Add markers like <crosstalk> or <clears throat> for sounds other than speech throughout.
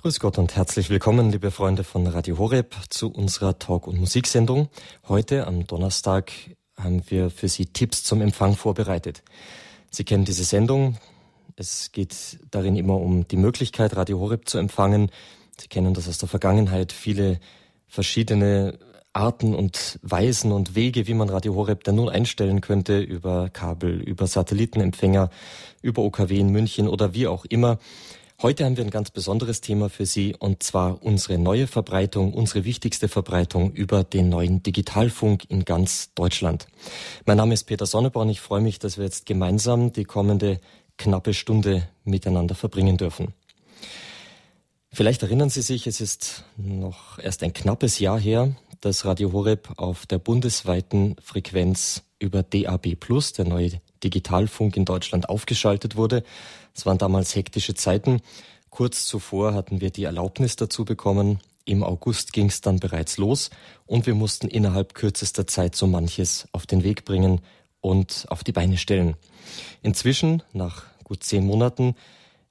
Grüß Gott und herzlich willkommen, liebe Freunde von Radio Horeb, zu unserer Talk- und Musiksendung. Heute am Donnerstag haben wir für Sie Tipps zum Empfang vorbereitet. Sie kennen diese Sendung. Es geht darin immer um die Möglichkeit, Radio Horeb zu empfangen. Sie kennen das aus der Vergangenheit, viele verschiedene Arten und Weisen und Wege, wie man Radio Horeb dann nun einstellen könnte, über Kabel, über Satellitenempfänger, über OKW in München oder wie auch immer. Heute haben wir ein ganz besonderes Thema für Sie und zwar unsere neue Verbreitung, unsere wichtigste Verbreitung über den neuen Digitalfunk in ganz Deutschland. Mein Name ist Peter Sonneborn. Ich freue mich, dass wir jetzt gemeinsam die kommende knappe Stunde miteinander verbringen dürfen. Vielleicht erinnern Sie sich, es ist noch erst ein knappes Jahr her, dass Radio Horeb auf der bundesweiten Frequenz über DAB Plus, der neue Digitalfunk in Deutschland, aufgeschaltet wurde. Es waren damals hektische Zeiten. Kurz zuvor hatten wir die Erlaubnis dazu bekommen. Im August ging es dann bereits los und wir mussten innerhalb kürzester Zeit so manches auf den Weg bringen und auf die Beine stellen. Inzwischen, nach gut zehn Monaten,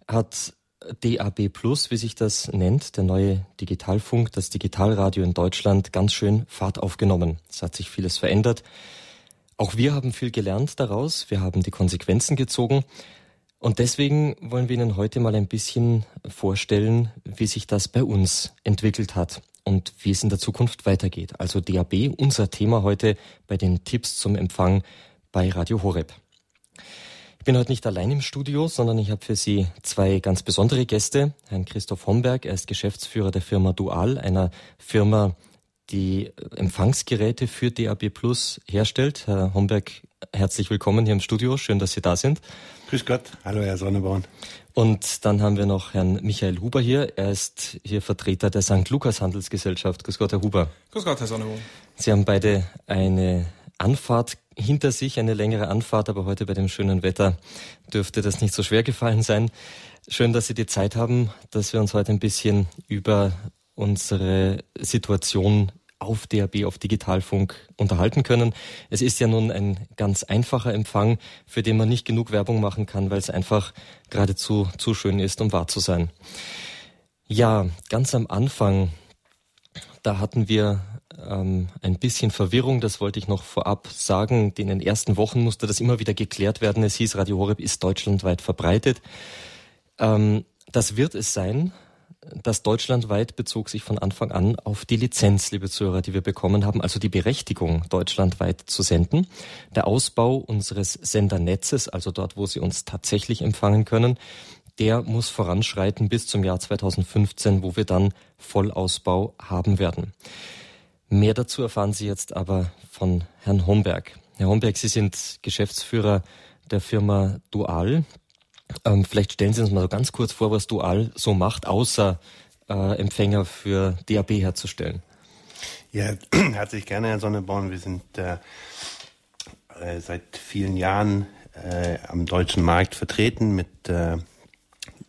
hat DAB Plus, wie sich das nennt, der neue Digitalfunk, das Digitalradio in Deutschland, ganz schön Fahrt aufgenommen. Es hat sich vieles verändert. Auch wir haben viel gelernt daraus. Wir haben die Konsequenzen gezogen und deswegen wollen wir Ihnen heute mal ein bisschen vorstellen, wie sich das bei uns entwickelt hat und wie es in der Zukunft weitergeht. Also DAB, unser Thema heute bei den Tipps zum Empfang bei Radio Horeb. Ich bin heute nicht allein im Studio, sondern ich habe für Sie zwei ganz besondere Gäste. Herrn Christoph Homberg, er ist Geschäftsführer der Firma Dual, einer Firma, die Empfangsgeräte für DAB Plus herstellt. Herr Homberg, herzlich willkommen hier im Studio. Schön, dass Sie da sind. Grüß Gott. Hallo, Herr Sonneborn. Und dann haben wir noch Herrn Michael Huber hier. Er ist hier Vertreter der St. Lukas Handelsgesellschaft. Grüß Gott, Herr Huber. Grüß Gott, Herr Sonneborn. Sie haben beide eine Anfahrt hinter sich, eine längere Anfahrt, aber heute bei dem schönen Wetter dürfte das nicht so schwer gefallen sein. Schön, dass Sie die Zeit haben, dass wir uns heute ein bisschen über unsere Situation auf DAB, auf Digitalfunk unterhalten können. Es ist ja nun ein ganz einfacher Empfang, für den man nicht genug Werbung machen kann, weil es einfach geradezu zu schön ist, um wahr zu sein. Ja, ganz am Anfang, da hatten wir ähm, ein bisschen Verwirrung, das wollte ich noch vorab sagen. In den ersten Wochen musste das immer wieder geklärt werden. Es hieß, Radio Horeb ist deutschlandweit verbreitet. Ähm, das wird es sein, das deutschlandweit bezog sich von Anfang an auf die Lizenz, liebe Zuhörer, die wir bekommen haben, also die Berechtigung, deutschlandweit zu senden. Der Ausbau unseres Sendernetzes, also dort, wo Sie uns tatsächlich empfangen können, der muss voranschreiten bis zum Jahr 2015, wo wir dann Vollausbau haben werden. Mehr dazu erfahren Sie jetzt aber von Herrn Homberg. Herr Homberg, Sie sind Geschäftsführer der Firma Dual. Ähm, vielleicht stellen Sie uns mal so ganz kurz vor, was Dual so macht, außer äh, Empfänger für DAB herzustellen. Ja, <clears throat> herzlich gerne, Herr Sonneborn. Wir sind äh, äh, seit vielen Jahren äh, am deutschen Markt vertreten mit äh,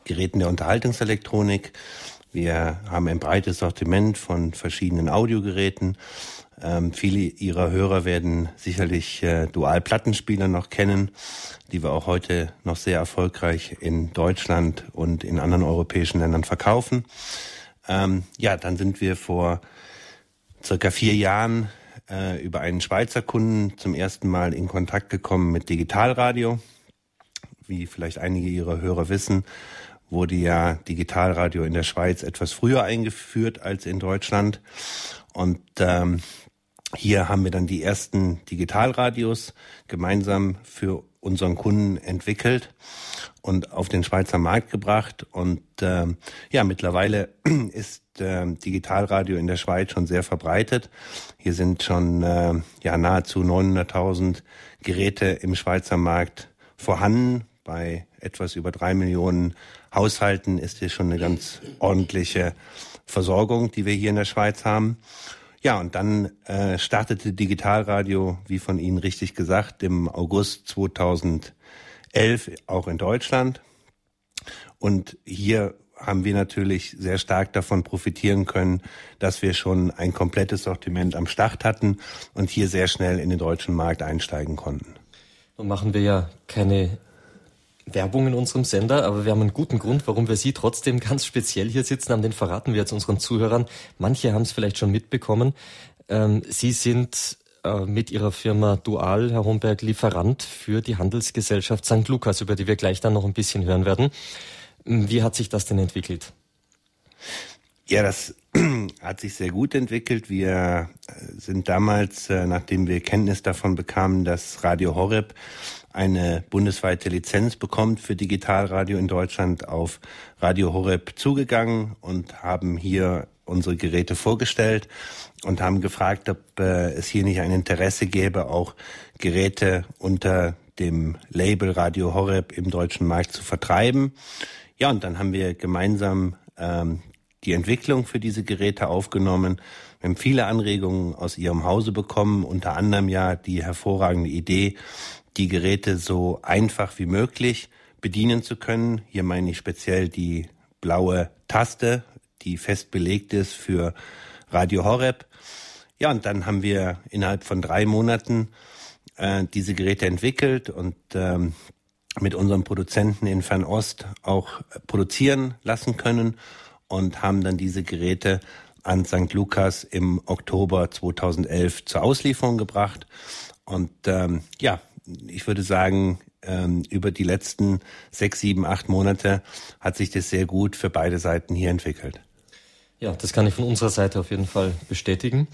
Geräten der Unterhaltungselektronik. Wir haben ein breites Sortiment von verschiedenen Audiogeräten ähm, viele Ihrer Hörer werden sicherlich äh, Dual-Plattenspieler noch kennen, die wir auch heute noch sehr erfolgreich in Deutschland und in anderen europäischen Ländern verkaufen. Ähm, ja, dann sind wir vor circa vier Jahren äh, über einen Schweizer Kunden zum ersten Mal in Kontakt gekommen mit Digitalradio. Wie vielleicht einige Ihrer Hörer wissen, wurde ja Digitalradio in der Schweiz etwas früher eingeführt als in Deutschland. Und ähm, hier haben wir dann die ersten Digitalradios gemeinsam für unseren Kunden entwickelt und auf den Schweizer Markt gebracht. Und äh, ja, mittlerweile <clears throat> ist äh, Digitalradio in der Schweiz schon sehr verbreitet. Hier sind schon äh, ja nahezu 900.000 Geräte im Schweizer Markt vorhanden. Bei etwas über drei Millionen Haushalten ist hier schon eine ganz ordentliche Versorgung, die wir hier in der Schweiz haben. Ja, und dann äh, startete Digitalradio, wie von Ihnen richtig gesagt, im August 2011 auch in Deutschland. Und hier haben wir natürlich sehr stark davon profitieren können, dass wir schon ein komplettes Sortiment am Start hatten und hier sehr schnell in den deutschen Markt einsteigen konnten. Nun machen wir ja keine Werbung in unserem Sender, aber wir haben einen guten Grund, warum wir Sie trotzdem ganz speziell hier sitzen haben. Den verraten wir jetzt unseren Zuhörern. Manche haben es vielleicht schon mitbekommen. Ähm, Sie sind äh, mit Ihrer Firma Dual, Herr Homberg, Lieferant für die Handelsgesellschaft St. Lukas, über die wir gleich dann noch ein bisschen hören werden. Wie hat sich das denn entwickelt? Ja, das <clears throat> hat sich sehr gut entwickelt. Wir äh, sind damals, äh, nachdem wir Kenntnis davon bekamen, dass Radio Horeb eine bundesweite Lizenz bekommt für Digitalradio in Deutschland, auf Radio Horeb zugegangen und haben hier unsere Geräte vorgestellt und haben gefragt, ob äh, es hier nicht ein Interesse gäbe, auch Geräte unter dem Label Radio Horeb im deutschen Markt zu vertreiben. Ja, und dann haben wir gemeinsam ähm, die Entwicklung für diese Geräte aufgenommen. Wir haben viele Anregungen aus Ihrem Hause bekommen, unter anderem ja die hervorragende Idee, die Geräte so einfach wie möglich bedienen zu können. Hier meine ich speziell die blaue Taste, die fest belegt ist für Radio Horeb. Ja, und dann haben wir innerhalb von drei Monaten äh, diese Geräte entwickelt und ähm, mit unserem Produzenten in Fernost auch produzieren lassen können und haben dann diese Geräte an St. Lukas im Oktober 2011 zur Auslieferung gebracht. Und ähm, ja, ich würde sagen, ähm, über die letzten sechs, sieben, acht Monate hat sich das sehr gut für beide Seiten hier entwickelt. Ja, das kann ich von unserer Seite auf jeden Fall bestätigen.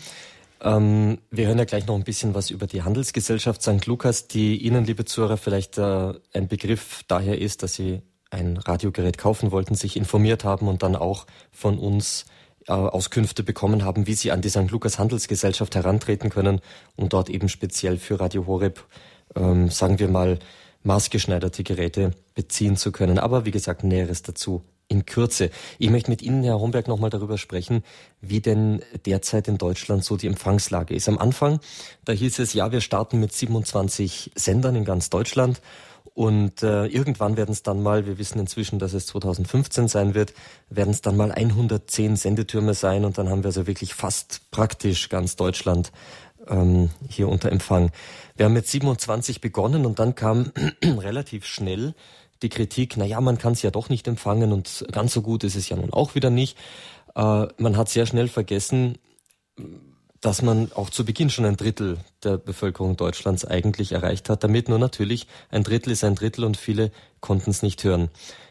Ähm, wir hören ja gleich noch ein bisschen was über die Handelsgesellschaft St. Lukas, die Ihnen, liebe Zuhörer, vielleicht äh, ein Begriff daher ist, dass Sie ein Radiogerät kaufen wollten, sich informiert haben und dann auch von uns äh, Auskünfte bekommen haben, wie Sie an die St. Lukas Handelsgesellschaft herantreten können, um dort eben speziell für Radio Horeb, ähm, sagen wir mal, maßgeschneiderte Geräte beziehen zu können. Aber wie gesagt, Näheres dazu in Kürze. Ich möchte mit Ihnen, Herr Homberg, nochmal darüber sprechen, wie denn derzeit in Deutschland so die Empfangslage ist. Am Anfang, da hieß es, ja, wir starten mit 27 Sendern in ganz Deutschland und äh, irgendwann werden es dann mal, wir wissen inzwischen, dass es 2015 sein wird, werden es dann mal 110 Sendetürme sein und dann haben wir also wirklich fast praktisch ganz Deutschland ähm, hier unter Empfang. Wir haben mit 27 begonnen und dann kam <clears throat> relativ schnell die Kritik, na ja, man kann es ja doch nicht empfangen und ganz so gut ist es ja nun auch wieder nicht. Äh, man hat sehr schnell vergessen, dass man auch zu Beginn schon ein Drittel der Bevölkerung Deutschlands eigentlich erreicht hat. Damit nur natürlich ein Drittel ist ein Drittel und viele konnten es nicht hören.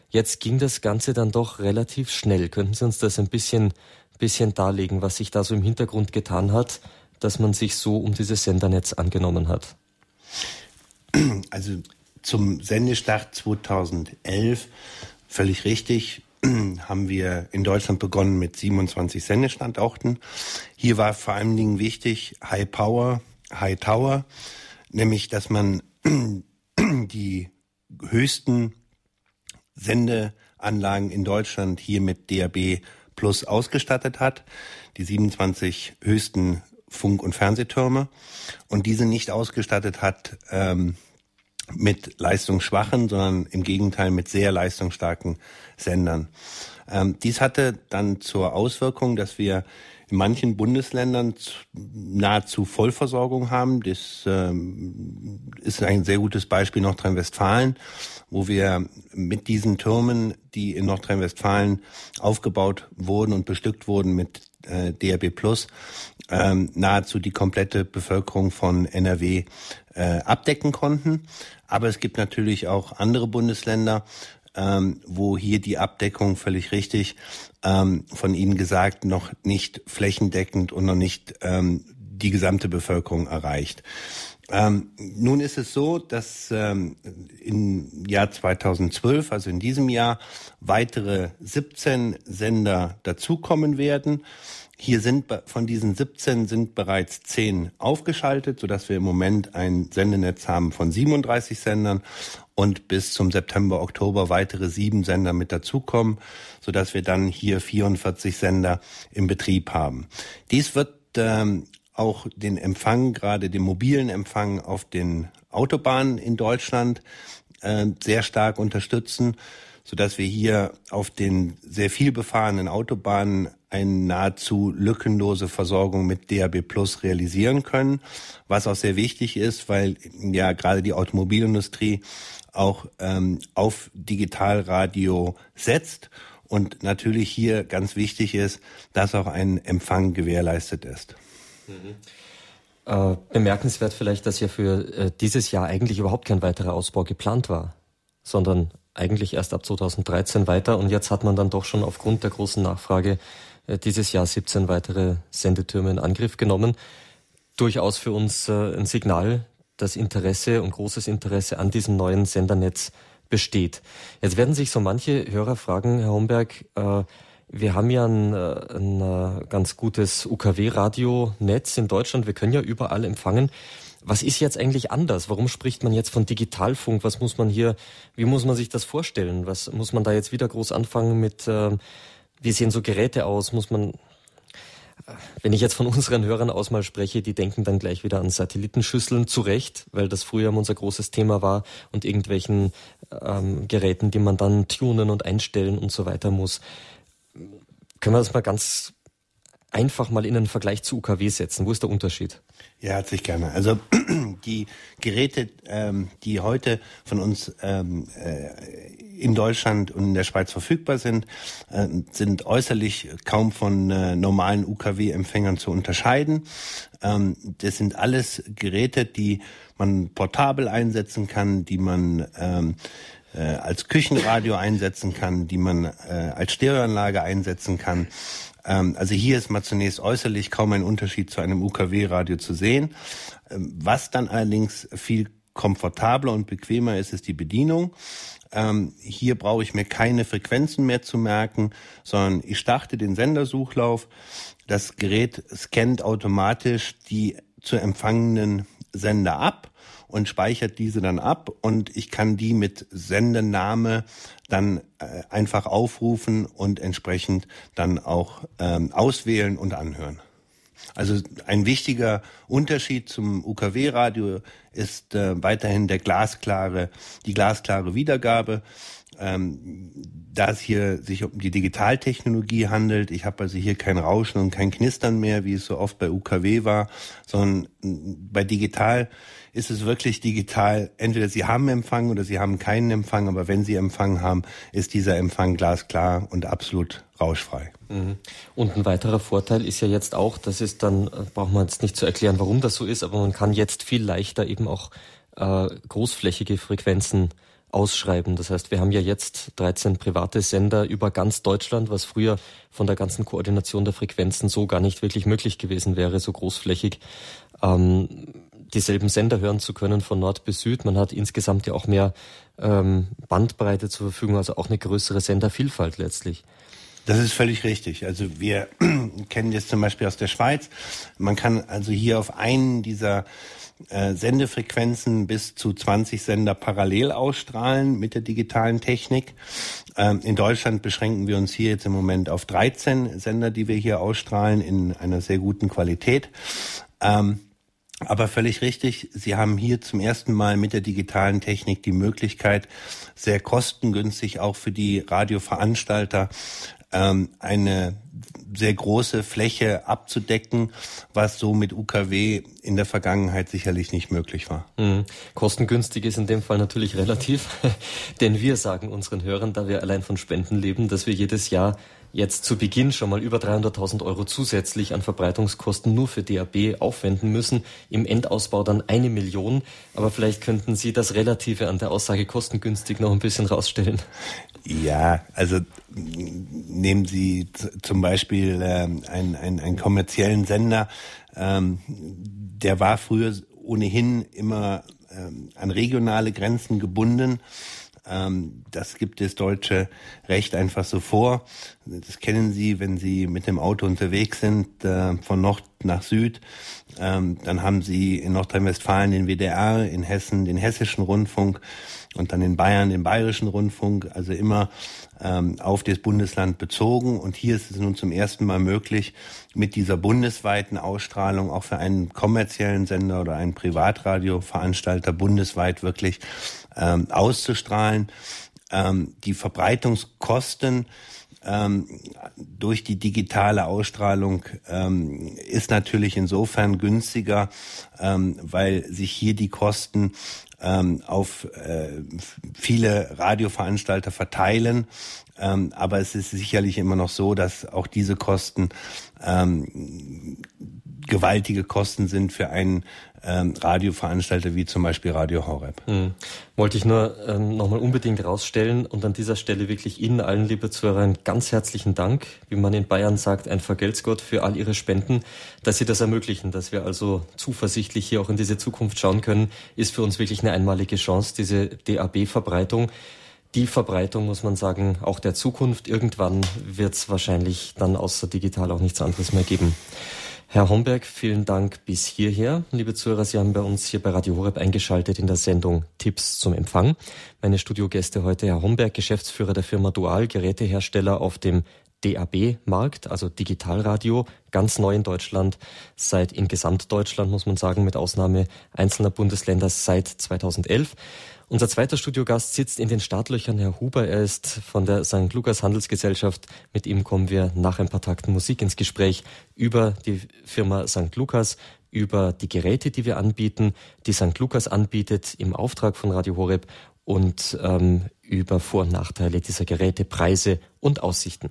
Jetzt ging das Ganze dann doch relativ schnell. Könnten Sie uns das ein bisschen, bisschen darlegen, was sich da so im Hintergrund getan hat, dass man sich so um dieses Sendernetz angenommen hat? Also zum Sendestart 2011, völlig richtig, <clears throat> haben wir in Deutschland begonnen mit 27 Sendestandorten. Hier war vor allen Dingen wichtig High Power, High Tower, nämlich dass man <clears throat> die höchsten Sendeanlagen in Deutschland hier mit DAB Plus ausgestattet hat, die 27 höchsten Funk- und Fernsehtürme und diese nicht ausgestattet hat ähm, mit leistungsschwachen, sondern im Gegenteil mit sehr leistungsstarken Sendern. Ähm, dies hatte dann zur Auswirkung, dass wir in manchen Bundesländern nahezu Vollversorgung haben. Das ähm, ist ein sehr gutes Beispiel Nordrhein-Westfalen, wo wir mit diesen Türmen, die in Nordrhein-Westfalen aufgebaut wurden und bestückt wurden mit äh, DRB Plus, ähm, nahezu die komplette Bevölkerung von NRW äh, abdecken konnten. Aber es gibt natürlich auch andere Bundesländer, ähm, wo hier die Abdeckung völlig richtig ähm, von Ihnen gesagt noch nicht flächendeckend und noch nicht ähm, die gesamte Bevölkerung erreicht. Ähm, nun ist es so, dass ähm, im Jahr 2012, also in diesem Jahr, weitere 17 Sender dazukommen werden. Hier sind von diesen 17 sind bereits 10 aufgeschaltet, sodass wir im Moment ein Sendenetz haben von 37 Sendern und bis zum September, Oktober weitere sieben Sender mit dazukommen, sodass wir dann hier 44 Sender im Betrieb haben. Dies wird ähm, auch den Empfang, gerade den mobilen Empfang auf den Autobahnen in Deutschland äh, sehr stark unterstützen, sodass wir hier auf den sehr viel befahrenen Autobahnen eine nahezu lückenlose Versorgung mit DAB Plus realisieren können, was auch sehr wichtig ist, weil ja gerade die Automobilindustrie auch ähm, auf Digitalradio setzt. Und natürlich hier ganz wichtig ist, dass auch ein Empfang gewährleistet ist. Mhm. Äh, bemerkenswert vielleicht, dass ja für äh, dieses Jahr eigentlich überhaupt kein weiterer Ausbau geplant war, sondern eigentlich erst ab 2013 weiter. Und jetzt hat man dann doch schon aufgrund der großen Nachfrage dieses Jahr 17 weitere Sendetürme in Angriff genommen. Durchaus für uns äh, ein Signal, dass Interesse und großes Interesse an diesem neuen Sendernetz besteht. Jetzt werden sich so manche Hörer fragen, Herr Homberg, äh, wir haben ja ein, äh, ein äh, ganz gutes UKW-Radionetz in Deutschland. Wir können ja überall empfangen. Was ist jetzt eigentlich anders? Warum spricht man jetzt von Digitalfunk? Was muss man hier, wie muss man sich das vorstellen? Was muss man da jetzt wieder groß anfangen mit, äh, wie sehen so Geräte aus? Muss man, wenn ich jetzt von unseren Hörern aus mal spreche, die denken dann gleich wieder an Satellitenschüsseln, zu Recht, weil das früher unser großes Thema war und irgendwelchen ähm, Geräten, die man dann tunen und einstellen und so weiter muss. Können wir das mal ganz einfach mal in einen Vergleich zu UKW setzen? Wo ist der Unterschied? Ja, herzlich gerne. Also <clears throat> die Geräte, ähm, die heute von uns ähm, äh, in Deutschland und in der Schweiz verfügbar sind, äh, sind äußerlich kaum von äh, normalen UKW-Empfängern zu unterscheiden. Ähm, das sind alles Geräte, die man portabel einsetzen kann, die man ähm, äh, als Küchenradio <laughs> einsetzen kann, die man als Stereoanlage einsetzen kann. Ähm, also hier ist mal zunächst äußerlich kaum ein Unterschied zu einem UKW-Radio zu sehen. Was dann allerdings viel komfortabler und bequemer ist, ist die Bedienung. Ähm, hier brauche ich mir keine Frequenzen mehr zu merken, sondern ich starte den Sendersuchlauf. Das Gerät scannt automatisch die zu empfangenen Sender ab und speichert diese dann ab und ich kann die mit Sendername dann äh, einfach aufrufen und entsprechend dann auch ähm, auswählen und anhören. Also ein wichtiger Unterschied zum UKW-Radio ist äh, weiterhin der glasklare, die glasklare Wiedergabe. Ähm, da es hier sich um die Digitaltechnologie handelt, ich habe also hier kein Rauschen und kein Knistern mehr, wie es so oft bei UKW war, sondern bei digital ist es wirklich digital. Entweder Sie haben Empfang oder Sie haben keinen Empfang, aber wenn Sie Empfang haben, ist dieser Empfang glasklar und absolut rauschfrei. Mhm. Und ein weiterer Vorteil ist ja jetzt auch, das ist dann, äh, braucht man jetzt nicht zu erklären, warum das so ist, aber man kann jetzt viel leichter eben auch äh, großflächige Frequenzen ausschreiben. Das heißt, wir haben ja jetzt 13 private Sender über ganz Deutschland, was früher von der ganzen Koordination der Frequenzen so gar nicht wirklich möglich gewesen wäre, so großflächig. Ähm, dieselben Sender hören zu können von Nord bis Süd. Man hat insgesamt ja auch mehr ähm, Bandbreite zur Verfügung, also auch eine größere Sendervielfalt letztlich. Das ist völlig richtig. Also wir <clears throat> kennen jetzt zum Beispiel aus der Schweiz. Man kann also hier auf einen dieser äh, Sendefrequenzen bis zu 20 Sender parallel ausstrahlen mit der digitalen Technik. Ähm, in Deutschland beschränken wir uns hier jetzt im Moment auf 13 Sender, die wir hier ausstrahlen in einer sehr guten Qualität. Ähm, aber völlig richtig, Sie haben hier zum ersten Mal mit der digitalen Technik die Möglichkeit, sehr kostengünstig auch für die Radioveranstalter ähm, eine sehr große Fläche abzudecken, was so mit UKW in der Vergangenheit sicherlich nicht möglich war. Mhm. Kostengünstig ist in dem Fall natürlich relativ, <laughs> denn wir sagen unseren Hörern, da wir allein von Spenden leben, dass wir jedes Jahr jetzt zu Beginn schon mal über 300.000 Euro zusätzlich an Verbreitungskosten nur für DAB aufwenden müssen. Im Endausbau dann eine Million. Aber vielleicht könnten Sie das Relative an der Aussage kostengünstig noch ein bisschen rausstellen. Ja, also nehmen Sie zum Beispiel ähm, einen, einen, einen kommerziellen Sender, ähm, der war früher ohnehin immer ähm, an regionale Grenzen gebunden. Ähm, das gibt das deutsche Recht einfach so vor. Das kennen Sie, wenn Sie mit dem Auto unterwegs sind, äh, von Nord nach Süd. Ähm, dann haben Sie in Nordrhein-Westfalen den WDR, in Hessen den hessischen Rundfunk und dann in Bayern den bayerischen Rundfunk. Also immer ähm, auf das Bundesland bezogen. Und hier ist es nun zum ersten Mal möglich, mit dieser bundesweiten Ausstrahlung auch für einen kommerziellen Sender oder einen Privatradioveranstalter bundesweit wirklich ähm, auszustrahlen. Ähm, die Verbreitungskosten ähm, durch die digitale Ausstrahlung ähm, ist natürlich insofern günstiger, ähm, weil sich hier die Kosten ähm, auf äh, viele Radioveranstalter verteilen. Ähm, aber es ist sicherlich immer noch so, dass auch diese Kosten ähm, gewaltige Kosten sind für einen ähm, Radioveranstalter wie zum Beispiel Radio Horeb. Hm. Wollte ich nur ähm, nochmal unbedingt rausstellen und an dieser Stelle wirklich Ihnen allen, liebe Zuhörer, ganz herzlichen Dank, wie man in Bayern sagt, ein Vergeltsgott für all Ihre Spenden, dass Sie das ermöglichen, dass wir also zuversichtlich hier auch in diese Zukunft schauen können, ist für uns wirklich eine einmalige Chance, diese DAB-Verbreitung die Verbreitung, muss man sagen, auch der Zukunft. Irgendwann wird es wahrscheinlich dann außer digital auch nichts anderes mehr geben. Herr Homberg, vielen Dank bis hierher. Liebe Zuhörer, Sie haben bei uns hier bei Radio Horeb eingeschaltet in der Sendung Tipps zum Empfang. Meine Studiogäste heute Herr Homberg, Geschäftsführer der Firma Dual, Gerätehersteller auf dem DAB-Markt, also Digitalradio, ganz neu in Deutschland, seit in Gesamtdeutschland, muss man sagen, mit Ausnahme einzelner Bundesländer seit 2011. Unser zweiter Studiogast sitzt in den Startlöchern, Herr Huber. Er ist von der St. Lukas Handelsgesellschaft. Mit ihm kommen wir nach ein paar Takten Musik ins Gespräch über die Firma St. Lukas, über die Geräte, die wir anbieten, die St. Lukas anbietet im Auftrag von Radio Horeb und ähm, über Vor- und Nachteile dieser Geräte, Preise und Aussichten.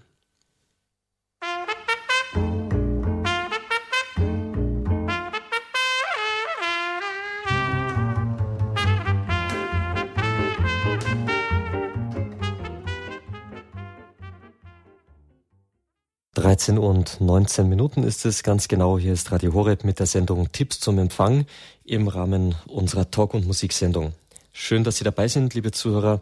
13 und 19 Minuten ist es ganz genau. Hier ist Radio Horeb mit der Sendung Tipps zum Empfang im Rahmen unserer Talk- und Musiksendung. Schön, dass Sie dabei sind, liebe Zuhörer.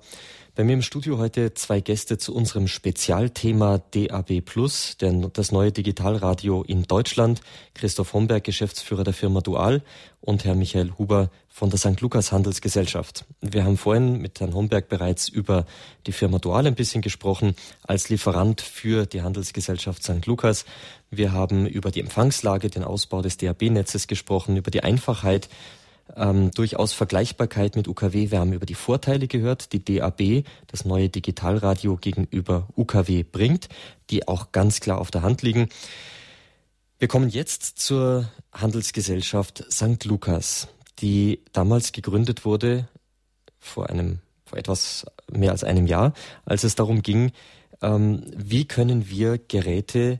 Bei mir im Studio heute zwei Gäste zu unserem Spezialthema DAB Plus, das neue Digitalradio in Deutschland. Christoph Homberg, Geschäftsführer der Firma Dual und Herr Michael Huber von der St. Lukas Handelsgesellschaft. Wir haben vorhin mit Herrn Homberg bereits über die Firma Dual ein bisschen gesprochen als Lieferant für die Handelsgesellschaft St. Lukas. Wir haben über die Empfangslage, den Ausbau des DAB-Netzes gesprochen, über die Einfachheit ähm, durchaus Vergleichbarkeit mit UKW. Wir haben über die Vorteile gehört, die DAB, das neue Digitalradio gegenüber UKW bringt, die auch ganz klar auf der Hand liegen. Wir kommen jetzt zur Handelsgesellschaft St. Lukas, die damals gegründet wurde vor einem, vor etwas mehr als einem Jahr, als es darum ging, ähm, wie können wir Geräte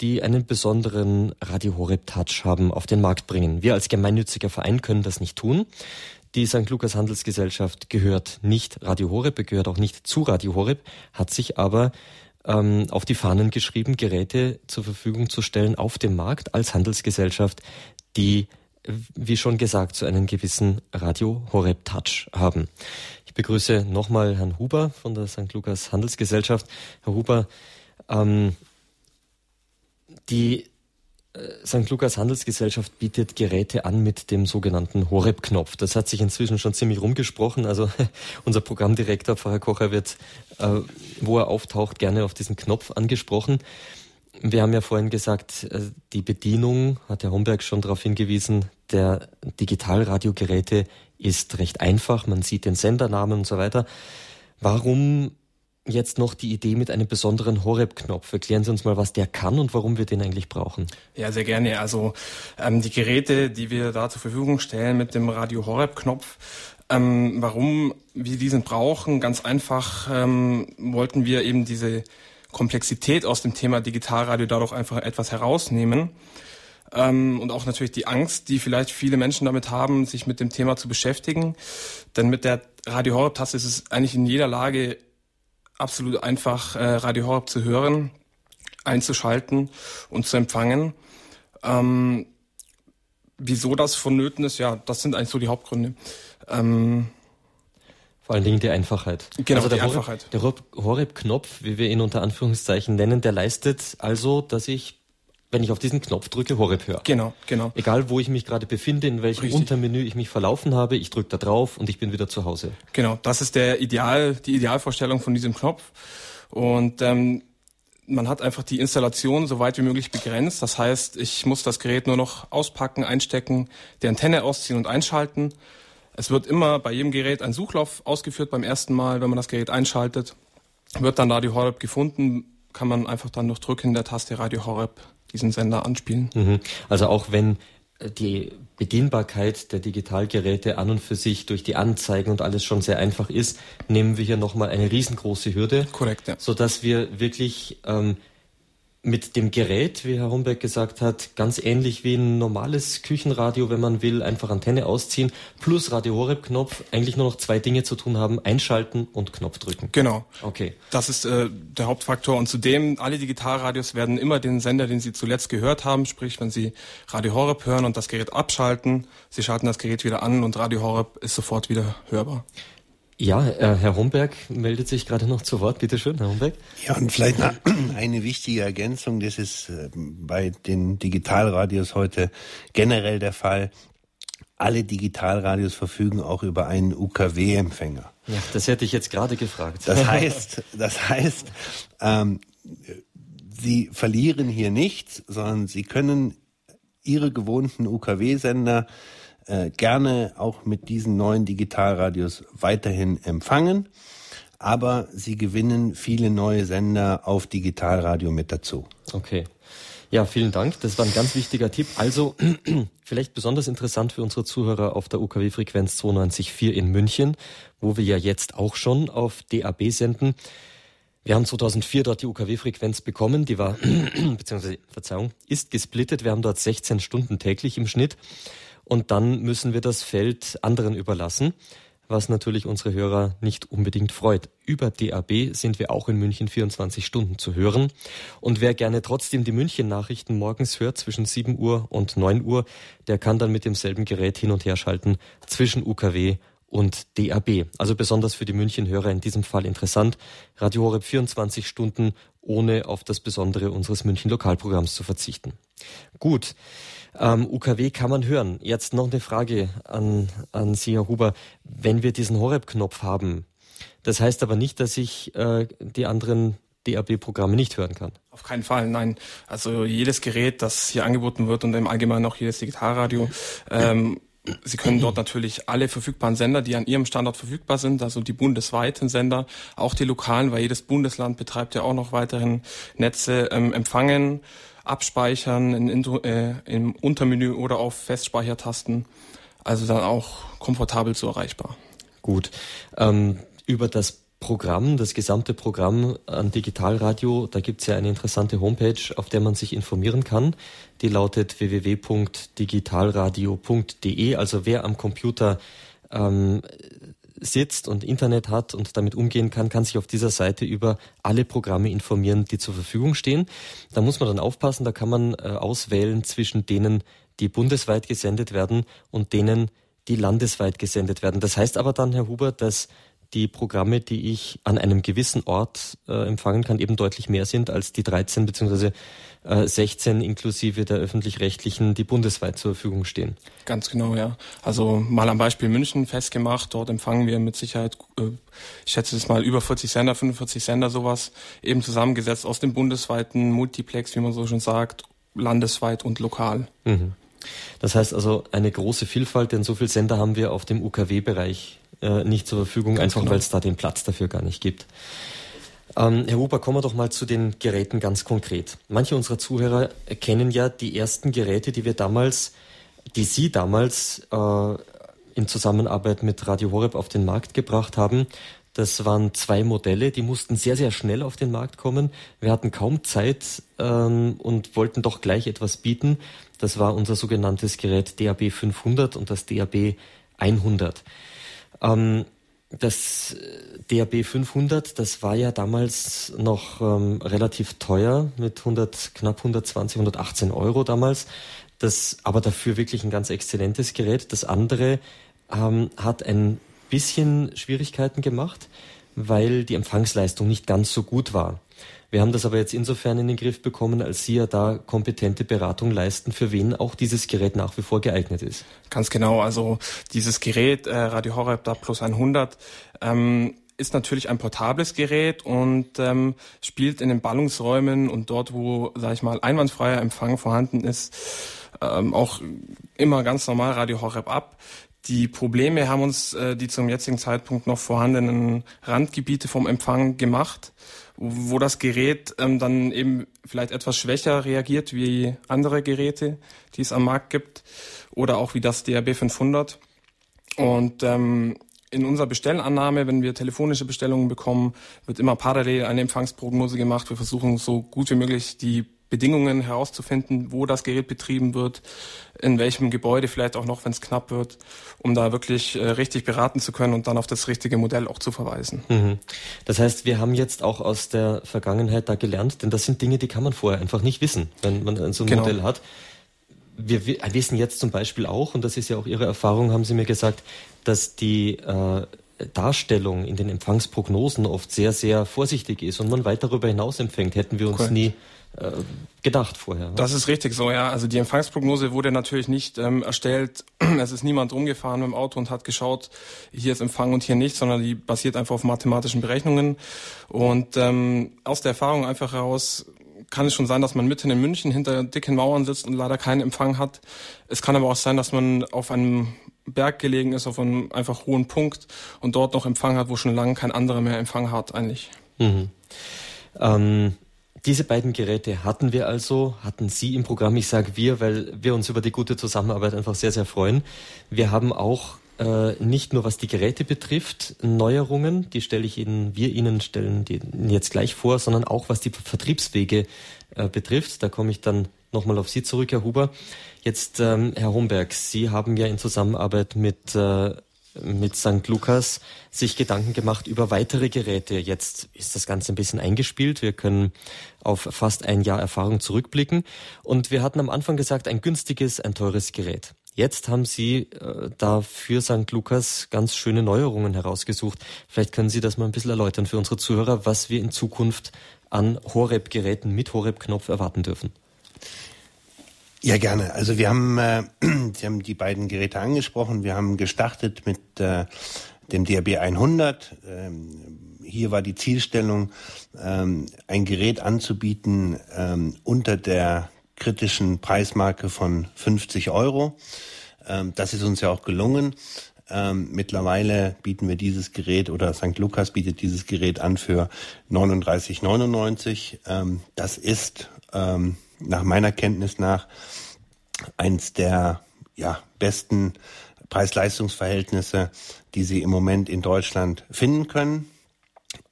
die einen besonderen Radio Horeb Touch haben, auf den Markt bringen. Wir als gemeinnütziger Verein können das nicht tun. Die St. Lukas Handelsgesellschaft gehört nicht Radio Horeb, gehört auch nicht zu Radio Horeb, hat sich aber ähm, auf die Fahnen geschrieben, Geräte zur Verfügung zu stellen auf dem Markt als Handelsgesellschaft, die, wie schon gesagt, zu einem gewissen Radio Horeb Touch haben. Ich begrüße nochmal Herrn Huber von der St. Lukas Handelsgesellschaft. Herr Huber, ähm, die äh, St. Lukas Handelsgesellschaft bietet Geräte an mit dem sogenannten Horeb-Knopf. Das hat sich inzwischen schon ziemlich rumgesprochen. Also <laughs> unser Programmdirektor, Pfarrer Kocher, wird, äh, wo er auftaucht, gerne auf diesen Knopf angesprochen. Wir haben ja vorhin gesagt, äh, die Bedienung, hat Herr Homberg schon darauf hingewiesen, der Digitalradiogeräte ist recht einfach. Man sieht den Sendernamen und so weiter. Warum jetzt noch die Idee mit einem besonderen Horeb-Knopf. Erklären Sie uns mal, was der kann und warum wir den eigentlich brauchen. Ja, sehr gerne. Also ähm, die Geräte, die wir da zur Verfügung stellen mit dem Radio Horeb-Knopf, ähm, warum wir diesen brauchen, ganz einfach ähm, wollten wir eben diese Komplexität aus dem Thema Digitalradio dadurch einfach etwas herausnehmen. Ähm, und auch natürlich die Angst, die vielleicht viele Menschen damit haben, sich mit dem Thema zu beschäftigen. Denn mit der Radio Horeb-Taste ist es eigentlich in jeder Lage absolut einfach, äh, Radio Horeb zu hören, einzuschalten und zu empfangen. Ähm, wieso das vonnöten ist, ja, das sind eigentlich so die Hauptgründe. Ähm, vor allen Dingen die Einfachheit. Genau, also der die Einfachheit. Der Horeb-Knopf, wie wir ihn unter Anführungszeichen nennen, der leistet also, dass ich wenn ich auf diesen Knopf drücke, Horeb höre. Genau, genau. Egal, wo ich mich gerade befinde, in welchem Richtig. Untermenü ich mich verlaufen habe, ich drücke da drauf und ich bin wieder zu Hause. Genau, das ist der Ideal, die Idealvorstellung von diesem Knopf. Und ähm, man hat einfach die Installation so weit wie möglich begrenzt. Das heißt, ich muss das Gerät nur noch auspacken, einstecken, die Antenne ausziehen und einschalten. Es wird immer bei jedem Gerät ein Suchlauf ausgeführt beim ersten Mal, wenn man das Gerät einschaltet. Wird dann da die Horeb gefunden, kann man einfach dann durch Drücken der Taste Radio Horeb diesen Sender anspielen. Mhm. Also auch wenn die Bedienbarkeit der Digitalgeräte an und für sich durch die Anzeigen und alles schon sehr einfach ist, nehmen wir hier nochmal eine riesengroße Hürde. Korrekt, ja. Sodass wir wirklich ähm, mit dem Gerät, wie Herr Homberg gesagt hat, ganz ähnlich wie ein normales Küchenradio, wenn man will, einfach Antenne ausziehen, plus Radio Horeb Knopf, eigentlich nur noch zwei Dinge zu tun haben, einschalten und Knopf drücken. Genau. Okay. Das ist äh, der Hauptfaktor und zudem, alle Digitalradios werden immer den Sender, den Sie zuletzt gehört haben, sprich, wenn Sie Radio Horeb hören und das Gerät abschalten, Sie schalten das Gerät wieder an und Radio Horeb ist sofort wieder hörbar. Ja, äh, Herr Homberg meldet sich gerade noch zu Wort. Bitte schön, Herr Homberg. Ja, und vielleicht eine wichtige Ergänzung, das ist äh, bei den Digitalradios heute generell der Fall. Alle Digitalradios verfügen auch über einen UKW-Empfänger. Ja, das hätte ich jetzt gerade gefragt. Das <laughs> heißt, das heißt, ähm, Sie verlieren hier nichts, sondern Sie können Ihre gewohnten UKW-Sender äh, gerne auch mit diesen neuen Digitalradios weiterhin empfangen. Aber sie gewinnen viele neue Sender auf Digitalradio mit dazu. Okay. Ja, vielen Dank. Das war ein ganz wichtiger Tipp. Also <clears throat> vielleicht besonders interessant für unsere Zuhörer auf der UKW-Frequenz 92.4 in München, wo wir ja jetzt auch schon auf DAB senden. Wir haben 2004 dort die UKW-Frequenz bekommen. Die war, <clears throat> beziehungsweise, Verzeihung, ist gesplittet. Wir haben dort 16 Stunden täglich im Schnitt und dann müssen wir das Feld anderen überlassen, was natürlich unsere Hörer nicht unbedingt freut. Über DAB sind wir auch in München 24 Stunden zu hören. Und wer gerne trotzdem die München-Nachrichten morgens hört zwischen 7 Uhr und 9 Uhr, der kann dann mit demselben Gerät hin und her schalten zwischen UKW und DAB. Also besonders für die München-Hörer in diesem Fall interessant. Radio Horeb 24 Stunden, ohne auf das Besondere unseres München-Lokalprogramms zu verzichten. Gut. Ähm, UKW kann man hören. Jetzt noch eine Frage an, an Sie, Herr Huber. Wenn wir diesen Horeb-Knopf haben, das heißt aber nicht, dass ich äh, die anderen DAB-Programme nicht hören kann. Auf keinen Fall, nein. Also jedes Gerät, das hier angeboten wird und im Allgemeinen auch jedes Digitalradio, ähm, Sie können dort natürlich alle verfügbaren Sender, die an Ihrem Standort verfügbar sind, also die bundesweiten Sender, auch die lokalen, weil jedes Bundesland betreibt ja auch noch weiterhin Netze, ähm, empfangen abspeichern in, in, äh, im Untermenü oder auf Festspeichertasten. Also dann auch komfortabel so erreichbar. Gut. Ähm, über das Programm, das gesamte Programm an Digitalradio, da gibt's ja eine interessante Homepage, auf der man sich informieren kann. Die lautet www.digitalradio.de. Also wer am Computer ähm, sitzt und Internet hat und damit umgehen kann, kann sich auf dieser Seite über alle Programme informieren, die zur Verfügung stehen. Da muss man dann aufpassen, da kann man äh, auswählen zwischen denen, die bundesweit gesendet werden und denen, die landesweit gesendet werden. Das heißt aber dann, Herr Huber, dass die Programme, die ich an einem gewissen Ort äh, empfangen kann, eben deutlich mehr sind als die 13 bzw. Äh, 16 inklusive der öffentlich-rechtlichen, die bundesweit zur Verfügung stehen. Ganz genau, ja. Also mal am Beispiel München festgemacht. Dort empfangen wir mit Sicherheit, äh, ich schätze es mal über 40 Sender, 45 Sender sowas, eben zusammengesetzt aus dem bundesweiten Multiplex, wie man so schon sagt, landesweit und lokal. Mhm. Das heißt also eine große Vielfalt, denn so viele Sender haben wir auf dem UKW-Bereich äh, nicht zur Verfügung, Ganz einfach genau. weil es da den Platz dafür gar nicht gibt. Ähm, Herr Huber, kommen wir doch mal zu den Geräten ganz konkret. Manche unserer Zuhörer kennen ja die ersten Geräte, die wir damals, die Sie damals äh, in Zusammenarbeit mit Radio Horeb auf den Markt gebracht haben. Das waren zwei Modelle, die mussten sehr, sehr schnell auf den Markt kommen. Wir hatten kaum Zeit ähm, und wollten doch gleich etwas bieten. Das war unser sogenanntes Gerät DAB 500 und das DAB 100. Ähm, das DAB 500, das war ja damals noch ähm, relativ teuer mit 100, knapp 120, 118 Euro damals. Das aber dafür wirklich ein ganz exzellentes Gerät. Das andere ähm, hat ein bisschen Schwierigkeiten gemacht, weil die Empfangsleistung nicht ganz so gut war. Wir haben das aber jetzt insofern in den Griff bekommen, als Sie ja da kompetente Beratung leisten, für wen auch dieses Gerät nach wie vor geeignet ist. Ganz genau. Also dieses Gerät, äh, Radio Horeb da Plus 100, ähm, ist natürlich ein portables Gerät und ähm, spielt in den Ballungsräumen und dort, wo, sag ich mal, einwandfreier Empfang vorhanden ist, ähm, auch immer ganz normal Radio Horeb ab. Die Probleme haben uns äh, die zum jetzigen Zeitpunkt noch vorhandenen Randgebiete vom Empfang gemacht wo das Gerät ähm, dann eben vielleicht etwas schwächer reagiert wie andere Geräte, die es am Markt gibt, oder auch wie das DRB 500. Und ähm, in unserer Bestellannahme, wenn wir telefonische Bestellungen bekommen, wird immer parallel eine Empfangsprognose gemacht. Wir versuchen so gut wie möglich die Bedingungen herauszufinden, wo das Gerät betrieben wird, in welchem Gebäude vielleicht auch noch, wenn es knapp wird, um da wirklich äh, richtig beraten zu können und dann auf das richtige Modell auch zu verweisen. Mhm. Das heißt, wir haben jetzt auch aus der Vergangenheit da gelernt, denn das sind Dinge, die kann man vorher einfach nicht wissen, wenn man so ein genau. Modell hat. Wir wissen jetzt zum Beispiel auch, und das ist ja auch Ihre Erfahrung, haben Sie mir gesagt, dass die äh, Darstellung in den Empfangsprognosen oft sehr, sehr vorsichtig ist und man weit darüber hinaus empfängt, hätten wir uns Correct. nie äh, gedacht vorher. Das ist richtig so, ja. Also die Empfangsprognose wurde natürlich nicht ähm, erstellt. <clears throat> Es ist niemand rumgefahren mit dem Auto und hat geschaut, hier ist Empfang und hier nicht, sondern die basiert einfach auf mathematischen Berechnungen. Und ähm, aus der Erfahrung einfach heraus kann es schon sein, dass man mitten in München hinter dicken Mauern sitzt und leider keinen Empfang hat. Es kann aber auch sein, dass man auf einem Berg gelegen ist, auf einem einfach hohen Punkt und dort noch Empfang hat, wo schon lange kein anderer mehr Empfang hat eigentlich. Mhm. Ähm, diese beiden Geräte hatten wir also, hatten Sie im Programm. Ich sage wir, weil wir uns über die gute Zusammenarbeit einfach sehr, sehr freuen. Wir haben auch äh, nicht nur was die Geräte betrifft, Neuerungen, die stelle ich Ihnen, wir Ihnen stellen die jetzt gleich vor, sondern auch was die Vertriebswege äh, betrifft. Da komme ich dann nochmal auf Sie zurück, Herr Huber. Jetzt, ähm, Herr Homberg, Sie haben ja in Zusammenarbeit mit, äh, mit St. Lukas sich Gedanken gemacht über weitere Geräte. Jetzt ist das Ganze ein bisschen eingespielt. Wir können auf fast ein Jahr Erfahrung zurückblicken. Und wir hatten am Anfang gesagt, ein günstiges, ein teures Gerät. Jetzt haben Sie äh, da für St. Lukas ganz schöne Neuerungen herausgesucht. Vielleicht können Sie das mal ein bisschen erläutern für unsere Zuhörer, was wir in Zukunft an Horeb-Geräten mit Horeb-Knopf erwarten dürfen. Ja, gerne. Also wir haben, äh, <clears throat> Sie haben die beiden Geräte angesprochen. Wir haben gestartet mit äh, dem DRB 100. Ähm, hier war die Zielstellung, ähm, ein Gerät anzubieten ähm, unter der kritischen Preismarke von 50 Euro. Ähm, das ist uns ja auch gelungen. Ähm, mittlerweile bieten wir dieses Gerät oder St. Lukas bietet dieses Gerät an für 39,99. Ähm, das ist ähm, nach meiner Kenntnis nach eins der ja, besten Preis-Leistungs-Verhältnisse, die Sie im Moment in Deutschland finden können.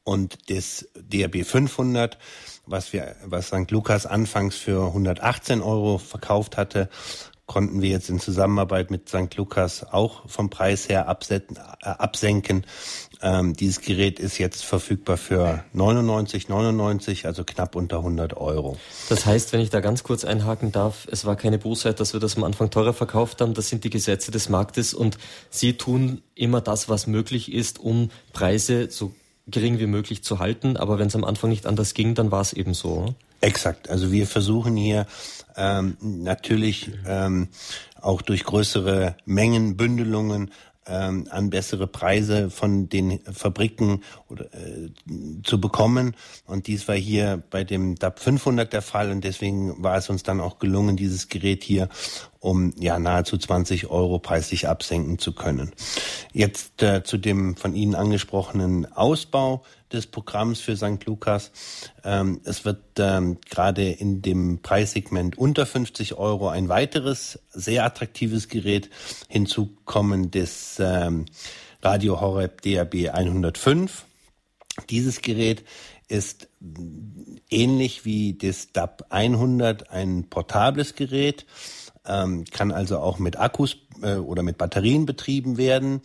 Und das DRB 500, was wir, was St. Lukas anfangs für 118 Euro verkauft hatte, konnten wir jetzt in Zusammenarbeit mit St. Lukas auch vom Preis her äh, absenken. Ähm, dieses Gerät ist jetzt verfügbar für 99,99, also knapp unter 100 Euro. Das heißt, wenn ich da ganz kurz einhaken darf, es war keine Bosheit, dass wir das am Anfang teurer verkauft haben. Das sind die Gesetze des Marktes und Sie tun immer das, was möglich ist, um Preise so gering wie möglich zu halten. Aber wenn es am Anfang nicht anders ging, dann war es eben so. Exakt. Also wir versuchen hier ähm, natürlich ähm, auch durch größere Mengenbündelungen ähm, an bessere Preise von den Fabriken oder, äh, zu bekommen. Und dies war hier bei dem DAP 500 der Fall und deswegen war es uns dann auch gelungen, dieses Gerät hier um ja nahezu 20 Euro preislich absenken zu können. Jetzt äh, zu dem von Ihnen angesprochenen Ausbau des Programms für St. Lukas. Ähm, es wird ähm, gerade in dem Preissegment unter 50 Euro ein weiteres sehr attraktives Gerät hinzukommen, das ähm, Radio Horeb DAB 105. Dieses Gerät ist ähnlich wie das DAB 100 ein portables Gerät, ähm, kann also auch mit Akkus äh, oder mit Batterien betrieben werden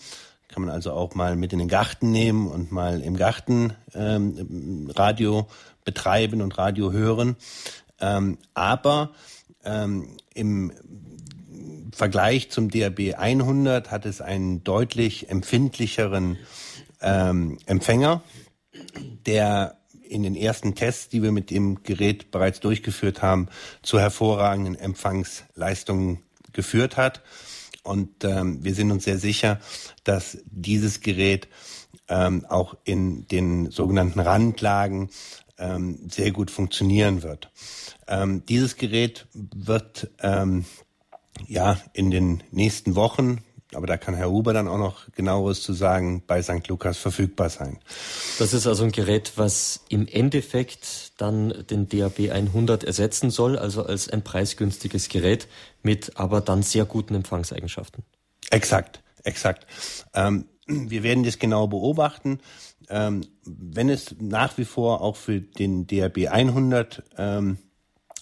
kann man also auch mal mit in den Garten nehmen und mal im Garten ähm, Radio betreiben und Radio hören. Ähm, aber ähm, im Vergleich zum DAB 100 hat es einen deutlich empfindlicheren ähm, Empfänger, der in den ersten Tests, die wir mit dem Gerät bereits durchgeführt haben, zu hervorragenden Empfangsleistungen geführt hat. Und ähm, wir sind uns sehr sicher, dass dieses Gerät ähm, auch in den sogenannten Randlagen ähm, sehr gut funktionieren wird. Ähm, dieses Gerät wird ähm, ja in den nächsten Wochen aber da kann Herr Huber dann auch noch genaueres zu sagen, bei St. Lukas verfügbar sein. Das ist also ein Gerät, was im Endeffekt dann den DAB 100 ersetzen soll, also als ein preisgünstiges Gerät mit aber dann sehr guten Empfangseigenschaften. Exakt, exakt. Ähm, wir werden das genau beobachten. Ähm, wenn es nach wie vor auch für den DAB 100 ähm,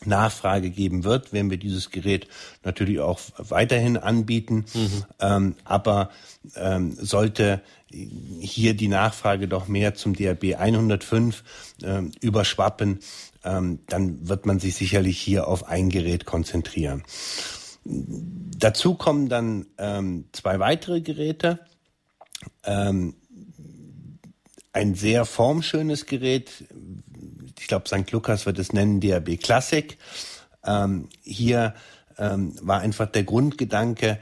Nachfrage geben wird, werden wir dieses Gerät natürlich auch weiterhin anbieten. Mhm. Ähm, aber ähm, sollte hier die Nachfrage doch mehr zum DAB 105 ähm, überschwappen, ähm, dann wird man sich sicherlich hier auf ein Gerät konzentrieren. Dazu kommen dann ähm, zwei weitere Geräte. Ähm, ein sehr formschönes Gerät. Ich glaube, St. Lukas wird es nennen, DAB Classic. Ähm, hier ähm, war einfach der Grundgedanke,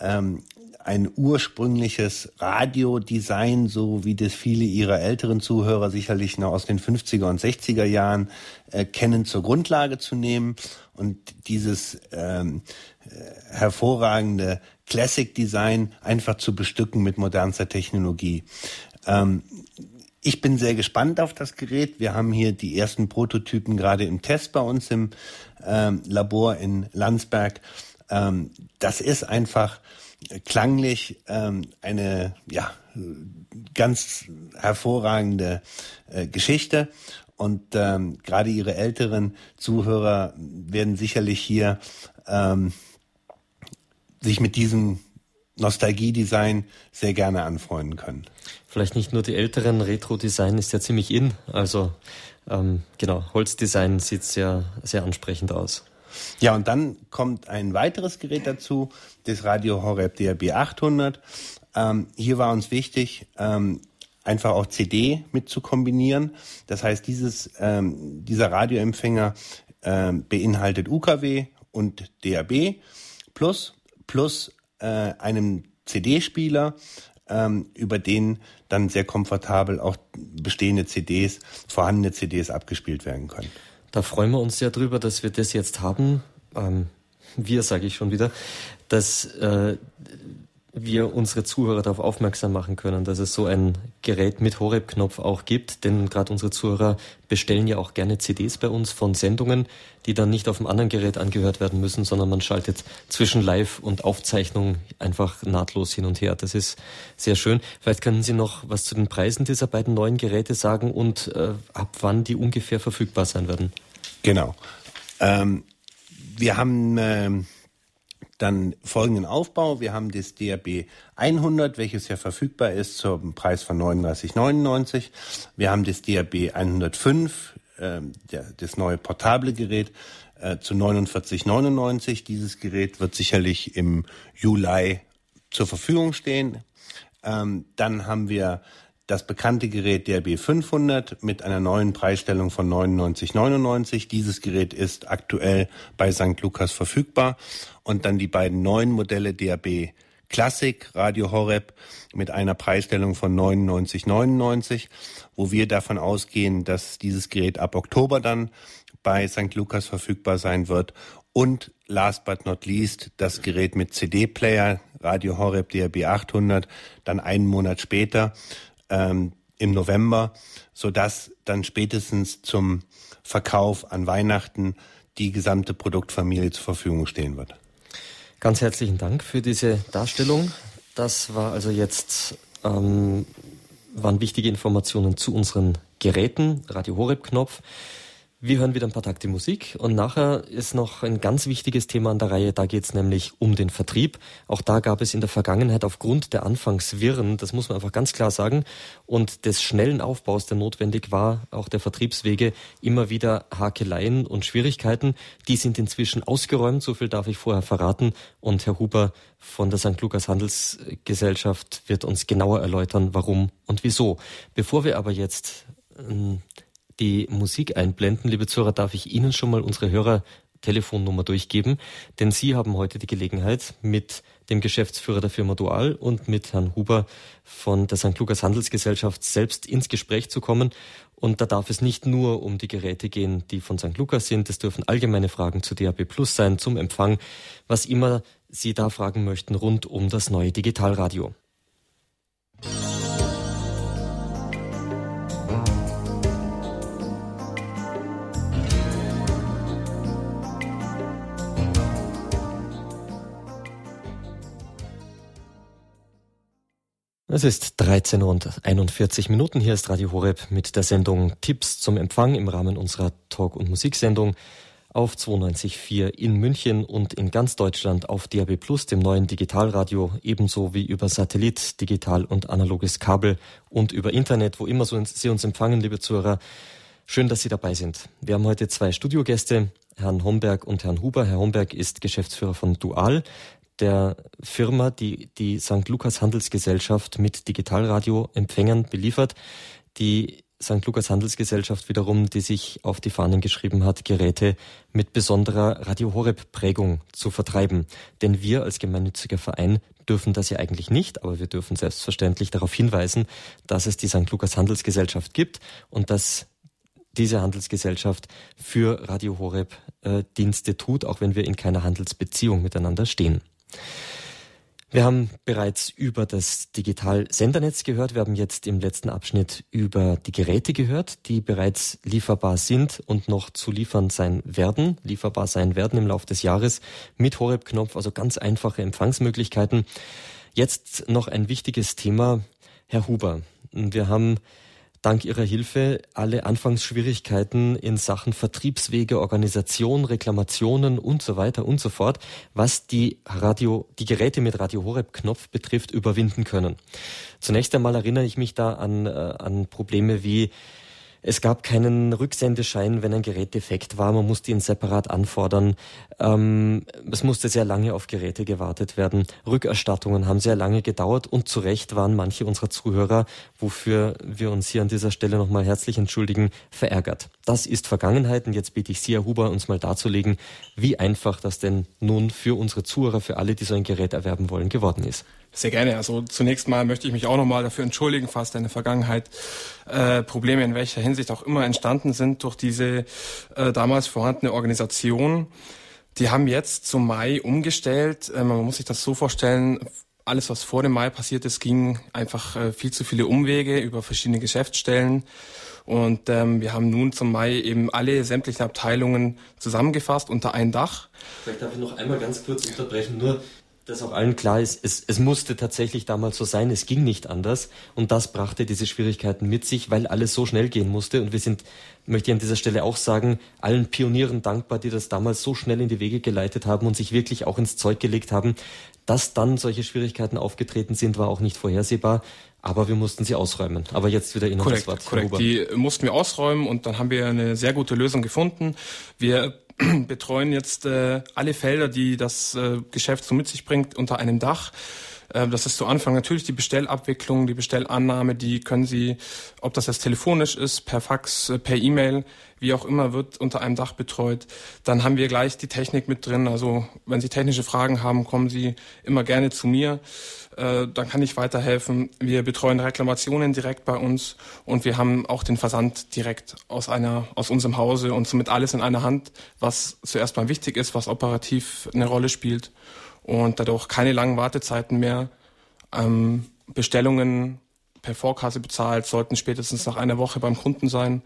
ähm, ein ursprüngliches Radiodesign, so wie das viele ihrer älteren Zuhörer sicherlich noch aus den 50er und 60er Jahren äh, kennen, zur Grundlage zu nehmen und dieses ähm, äh, hervorragende Classic Design einfach zu bestücken mit modernster Technologie. Ähm, ich bin sehr gespannt auf das Gerät. Wir haben hier die ersten Prototypen gerade im Test bei uns im ähm, Labor in Landsberg. Ähm, das ist einfach klanglich ähm, eine ja ganz hervorragende äh, Geschichte. Und ähm, gerade Ihre älteren Zuhörer werden sicherlich hier ähm, sich mit diesem Nostalgie-Design sehr gerne anfreunden können. Vielleicht nicht nur die älteren, Retro-Design ist ja ziemlich in. Also ähm, genau, Holzdesign sieht sehr, sehr ansprechend aus. Ja, und dann kommt ein weiteres Gerät dazu, das Radio Horeb DRB 800. Ähm, hier war uns wichtig, ähm, einfach auch CD mit zu kombinieren. Das heißt, dieses, ähm, dieser Radioempfänger ähm, beinhaltet UKW und DAB plus, plus äh, einem CD-Spieler, ähm, über den dann sehr komfortabel auch bestehende CDs, vorhandene CDs abgespielt werden können. Da freuen wir uns sehr drüber, dass wir das jetzt haben. Ähm, wir sage ich schon wieder, dass äh, wir unsere Zuhörer darauf aufmerksam machen können, dass es so ein Gerät mit Horeb-Knopf auch gibt. Denn gerade unsere Zuhörer bestellen ja auch gerne CDs bei uns von Sendungen, die dann nicht auf einem anderen Gerät angehört werden müssen, sondern man schaltet zwischen Live und Aufzeichnung einfach nahtlos hin und her. Das ist sehr schön. Vielleicht können Sie noch was zu den Preisen dieser beiden neuen Geräte sagen und äh, ab wann die ungefähr verfügbar sein werden. Genau. Ähm, wir haben... Ähm dann folgenden Aufbau. Wir haben das DRB 100, welches ja verfügbar ist zum Preis von 39,99. Wir haben das DRB 105, äh, der, das neue portable Gerät, äh, zu 49,99. Dieses Gerät wird sicherlich im Juli zur Verfügung stehen. Ähm, dann haben wir das bekannte Gerät DRB 500 mit einer neuen Preisstellung von 99,99. Dieses Gerät ist aktuell bei St. Lukas verfügbar. Und dann die beiden neuen Modelle DRB Classic Radio Horeb mit einer Preisstellung von 99,99, wo wir davon ausgehen, dass dieses Gerät ab Oktober dann bei St. Lukas verfügbar sein wird. Und last but not least das Gerät mit CD-Player Radio Horeb DRB 800 dann einen Monat später ähm, im November, so dass dann spätestens zum Verkauf an Weihnachten die gesamte Produktfamilie zur Verfügung stehen wird. Ganz herzlichen Dank für diese Darstellung. Das war also jetzt ähm, waren wichtige Informationen zu unseren Geräten, Radio Horeb Knopf. Wir hören wieder ein paar Takte Musik und nachher ist noch ein ganz wichtiges Thema an der Reihe. Da geht es nämlich um den Vertrieb. Auch da gab es in der Vergangenheit aufgrund der Anfangswirren, das muss man einfach ganz klar sagen, und des schnellen Aufbaus, der notwendig war, auch der Vertriebswege, immer wieder Hakeleien und Schwierigkeiten. Die sind inzwischen ausgeräumt, so viel darf ich vorher verraten. Und Herr Huber von der St. Lukas Handelsgesellschaft wird uns genauer erläutern, warum und wieso. Bevor wir aber jetzt ähm, die Musik einblenden, liebe Zuhörer, darf ich Ihnen schon mal unsere Hörertelefonnummer durchgeben, denn Sie haben heute die Gelegenheit, mit dem Geschäftsführer der Firma Dual und mit Herrn Huber von der St. Lukas Handelsgesellschaft selbst ins Gespräch zu kommen Und da darf es nicht nur um die Geräte gehen, die von St. Lukas sind. Es dürfen allgemeine Fragen zu DAB Plus sein, zum Empfang, was immer Sie da fragen möchten rund um das neue Digitalradio. Es ist 13 Uhr und 41 Minuten. Hier ist Radio Horeb mit der Sendung Tipps zum Empfang im Rahmen unserer Talk- und Musiksendung auf 92.4 in München und in ganz Deutschland auf DAB Plus, dem neuen Digitalradio, ebenso wie über Satellit, digital und analoges Kabel und über Internet, wo immer Sie uns empfangen, liebe Zuhörer. Schön, dass Sie dabei sind. Wir haben heute zwei Studiogäste, Herrn Homberg und Herrn Huber. Herr Homberg ist Geschäftsführer von Dual der Firma, die die St. Lukas Handelsgesellschaft mit Digitalradioempfängern beliefert. Die St. Lukas Handelsgesellschaft wiederum, die sich auf die Fahnen geschrieben hat, Geräte mit besonderer Radio Horeb Prägung zu vertreiben. Denn wir als gemeinnütziger Verein dürfen das ja eigentlich nicht, aber wir dürfen selbstverständlich darauf hinweisen, dass es die St. Lukas Handelsgesellschaft gibt und dass diese Handelsgesellschaft für Radio Horeb äh, tut, auch wenn wir in keiner Handelsbeziehung miteinander stehen. Wir haben bereits über das Digital-Sendernetz gehört. Wir haben jetzt im letzten Abschnitt über die Geräte gehört, die bereits lieferbar sind und noch zu liefern sein werden, lieferbar sein werden im Laufe des Jahres mit Horeb-Knopf, also ganz einfache Empfangsmöglichkeiten. Jetzt noch ein wichtiges Thema. Herr Huber, wir haben dank Ihrer Hilfe alle Anfangsschwierigkeiten in Sachen Vertriebswege, Organisation, Reklamationen und so weiter und so fort, was die Radio, die Geräte mit Radio Horeb Knopf betrifft, überwinden können. Zunächst einmal erinnere ich mich da an, äh, an Probleme wie es gab keinen Rücksendeschein, wenn ein Gerät defekt war. Man musste ihn separat anfordern. Ähm, es musste sehr lange auf Geräte gewartet werden. Rückerstattungen haben sehr lange gedauert und zu Recht waren manche unserer Zuhörer, wofür wir uns hier an dieser Stelle nochmal herzlich entschuldigen, verärgert. Das ist Vergangenheit und jetzt bitte ich Sie, Herr Huber, uns mal darzulegen, wie einfach das denn nun für unsere Zuhörer, für alle, die so ein Gerät erwerben wollen, geworden ist. Sehr gerne. Also zunächst mal möchte ich mich auch nochmal dafür entschuldigen, falls in der Vergangenheit äh, Probleme in welcher Hinsicht auch immer entstanden sind durch diese äh, damals vorhandene Organisation. Die haben jetzt zum Mai umgestellt. Äh, man muss sich das so vorstellen, alles, was vor dem Mai passiert ist, ging einfach äh, viel zu viele Umwege über verschiedene Geschäftsstellen. Und ähm, wir haben nun zum Mai eben alle sämtlichen Abteilungen zusammengefasst unter ein Dach. Vielleicht darf ich noch einmal ganz kurz unterbrechen. Nur dass auch allen klar ist, es, es musste tatsächlich damals so sein, es ging nicht anders und das brachte diese Schwierigkeiten mit sich, weil alles so schnell gehen musste und wir sind, möchte ich an dieser Stelle auch sagen, allen Pionieren dankbar, die das damals so schnell in die Wege geleitet haben und sich wirklich auch ins Zeug gelegt haben. Dass dann solche Schwierigkeiten aufgetreten sind, war auch nicht vorhersehbar. Aber wir mussten sie ausräumen. Aber jetzt wieder Ihnen korrekt, das Wort. Korrekt, die mussten wir ausräumen und dann haben wir eine sehr gute Lösung gefunden. Wir <clears throat> betreuen jetzt äh, alle Felder, die das äh, Geschäft so mit sich bringt, unter einem Dach. Äh, das ist zu Anfang natürlich die Bestellabwicklung, die Bestellannahme, die können Sie, ob das jetzt telefonisch ist, per Fax, äh, per E-Mail, wie auch immer, wird unter einem Dach betreut. Dann haben wir gleich die Technik mit drin. Also wenn Sie technische Fragen haben, kommen Sie immer gerne zu mir. Äh, dann kann ich weiterhelfen. Wir betreuen Reklamationen direkt bei uns und wir haben auch den Versand direkt aus einer, aus unserem Hause und somit alles in einer Hand, was zuerst mal wichtig ist, was operativ eine Rolle spielt und dadurch keine langen Wartezeiten mehr. Ähm, Bestellungen per Vorkasse bezahlt, sollten spätestens nach einer Woche beim Kunden sein.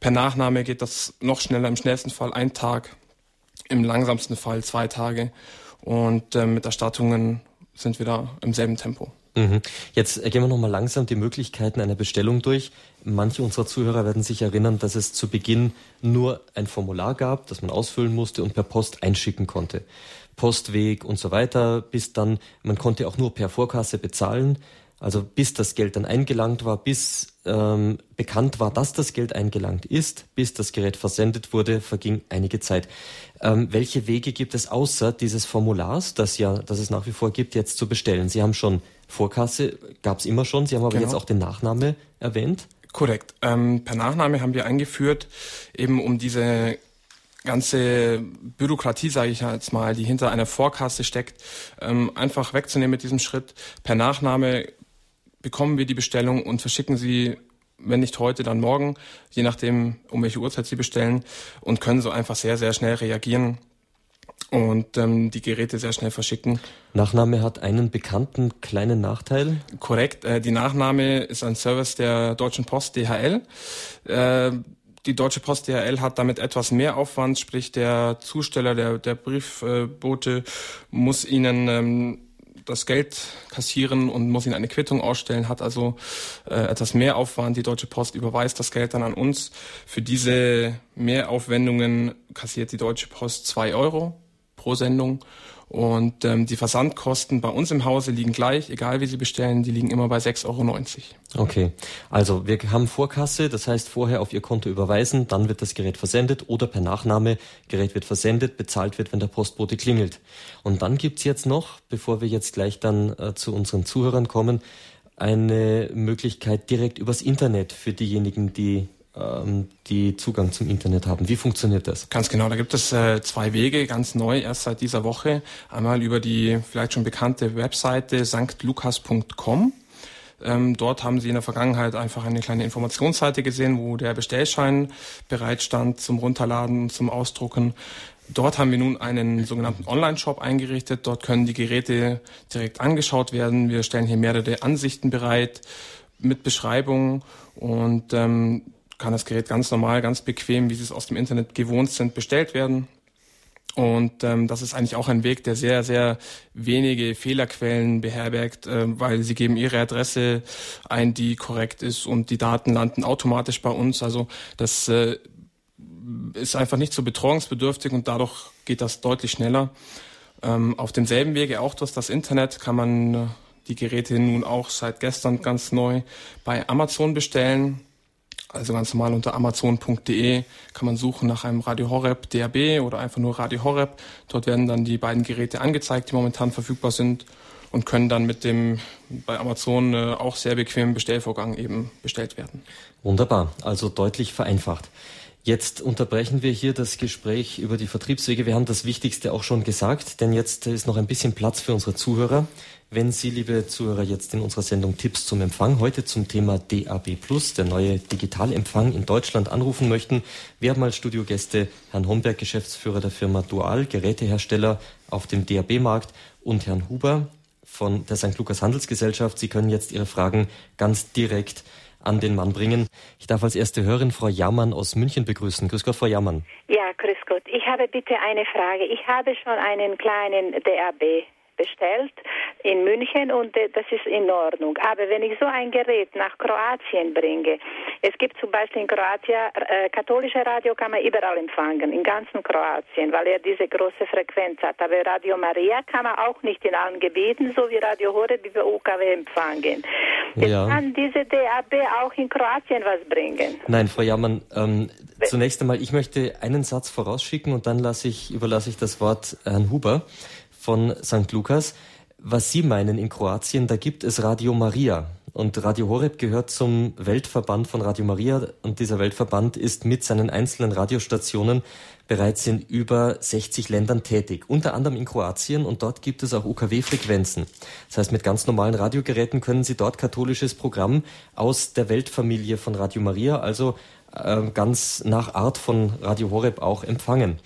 Per Nachname geht das noch schneller, im schnellsten Fall ein Tag, im langsamsten Fall zwei Tage. Und äh, mit Erstattungen sind wir da im selben Tempo. Mhm. Jetzt gehen wir nochmal langsam die Möglichkeiten einer Bestellung durch. Manche unserer Zuhörer werden sich erinnern, dass es zu Beginn nur ein Formular gab, das man ausfüllen musste und per Post einschicken konnte. Postweg und so weiter, bis dann, man konnte auch nur per Vorkasse bezahlen. Also bis das Geld dann eingelangt war, bis ähm, bekannt war, dass das Geld eingelangt ist, bis das Gerät versendet wurde, verging einige Zeit. Ähm, welche Wege gibt es außer dieses Formulars, das ja, das es nach wie vor gibt, jetzt zu bestellen? Sie haben schon Vorkasse, gab es immer schon, Sie haben aber genau. jetzt auch den Nachname erwähnt. Korrekt. Ähm, per Nachname haben wir eingeführt, eben um diese ganze Bürokratie, sage ich jetzt mal, die hinter einer Vorkasse steckt, ähm, einfach wegzunehmen mit diesem Schritt. Per Nachname bekommen wir die Bestellung und verschicken sie wenn nicht heute, dann morgen, je nachdem, um welche Uhrzeit Sie bestellen und können so einfach sehr, sehr schnell reagieren und ähm, die Geräte sehr schnell verschicken. Nachname hat einen bekannten kleinen Nachteil. Korrekt. Äh, die Nachname ist ein Service der Deutschen Post DHL. Äh, die Deutsche Post DHL hat damit etwas mehr Aufwand, sprich der Zusteller, der, der Briefbote muss ihnen ähm, das Geld kassieren und muss ihnen eine Quittung ausstellen, hat also äh, etwas mehr Aufwand. Die Deutsche Post überweist das Geld dann an uns. Für diese Mehraufwendungen kassiert die Deutsche Post zwei Euro pro Sendung. Und ähm, die Versandkosten bei uns im Hause liegen gleich, egal wie Sie bestellen, die liegen immer bei 6,90 Euro. Okay, also wir haben Vorkasse, das heißt vorher auf Ihr Konto überweisen, dann wird das Gerät versendet oder per Nachname, Gerät wird versendet, bezahlt wird, wenn der Postbote klingelt. Und dann gibt's jetzt noch, bevor wir jetzt gleich dann äh, zu unseren Zuhörern kommen, eine Möglichkeit direkt übers Internet für diejenigen, die die Zugang zum Internet haben. Wie funktioniert das? Ganz genau, da gibt es äh, zwei Wege, ganz neu, erst seit dieser Woche. Einmal über die vielleicht schon bekannte Webseite sanktlukas.com. Ähm, dort haben Sie in der Vergangenheit einfach eine kleine Informationsseite gesehen, wo der Bestellschein bereitstand zum Runterladen, zum Ausdrucken. Dort haben wir nun einen sogenannten Online-Shop eingerichtet. Dort können die Geräte direkt angeschaut werden. Wir stellen hier mehrere Ansichten bereit mit Beschreibungen und ähm, kann das Gerät ganz normal, ganz bequem, wie Sie es aus dem Internet gewohnt sind, bestellt werden. Und ähm, das ist eigentlich auch ein Weg, der sehr, sehr wenige Fehlerquellen beherbergt, äh, weil sie geben ihre Adresse ein, die korrekt ist und die Daten landen automatisch bei uns. Also das äh, ist einfach nicht so betreuungsbedürftig und dadurch geht das deutlich schneller. Ähm, auf demselben Wege auch durch das Internet kann man äh, die Geräte nun auch seit gestern ganz neu bei Amazon bestellen. Also ganz normal unter amazon.de kann man suchen nach einem Radio Horeb DAB oder einfach nur Radio Horeb. Dort werden dann die beiden Geräte angezeigt, die momentan verfügbar sind und können dann mit dem bei Amazon äh, auch sehr bequemen Bestellvorgang eben bestellt werden. Wunderbar, also deutlich vereinfacht. Jetzt unterbrechen wir hier das Gespräch über die Vertriebswege. Wir haben das Wichtigste auch schon gesagt, denn jetzt ist noch ein bisschen Platz für unsere Zuhörer. Wenn Sie, liebe Zuhörer, jetzt in unserer Sendung Tipps zum Empfang heute zum Thema DAB Plus, der neue Digitalempfang in Deutschland anrufen möchten, wir haben als Studiogäste Herrn Homberg, Geschäftsführer der Firma Dual, Gerätehersteller auf dem DAB-Markt und Herrn Huber von der St. Lukas Handelsgesellschaft. Sie können jetzt Ihre Fragen ganz direkt an den Mann bringen. Ich darf als erste Hörerin Frau Jammann aus München begrüßen. Grüß Gott, Frau Jammann. Ja, grüß Gott. Ich habe bitte eine Frage. Ich habe schon einen kleinen DAB bestellt in München und äh, das ist in Ordnung. Aber wenn ich so ein Gerät nach Kroatien bringe, es gibt zum Beispiel in Kroatien, äh, katholische Radio kann man überall empfangen, in ganzen Kroatien, weil er diese große Frequenz hat. Aber Radio Maria kann man auch nicht in allen Gebieten, so wie Radio Horeb über UKW empfangen. Ja. Kann diese DAB auch in Kroatien was bringen? Nein, Frau Jammann, ähm, zunächst einmal, ich möchte einen Satz vorausschicken und dann ich, überlasse ich das Wort Herrn Huber von St. Lukas. Was Sie meinen in Kroatien, da gibt es Radio Maria. Und Radio Horeb gehört zum Weltverband von Radio Maria. Und dieser Weltverband ist mit seinen einzelnen Radiostationen bereits in über 60 Ländern tätig. Unter anderem in Kroatien. Und dort gibt es auch UKW-Frequenzen. Das heißt, mit ganz normalen Radiogeräten können Sie dort katholisches Programm aus der Weltfamilie von Radio Maria, also äh, ganz nach Art von Radio Horeb auch empfangen.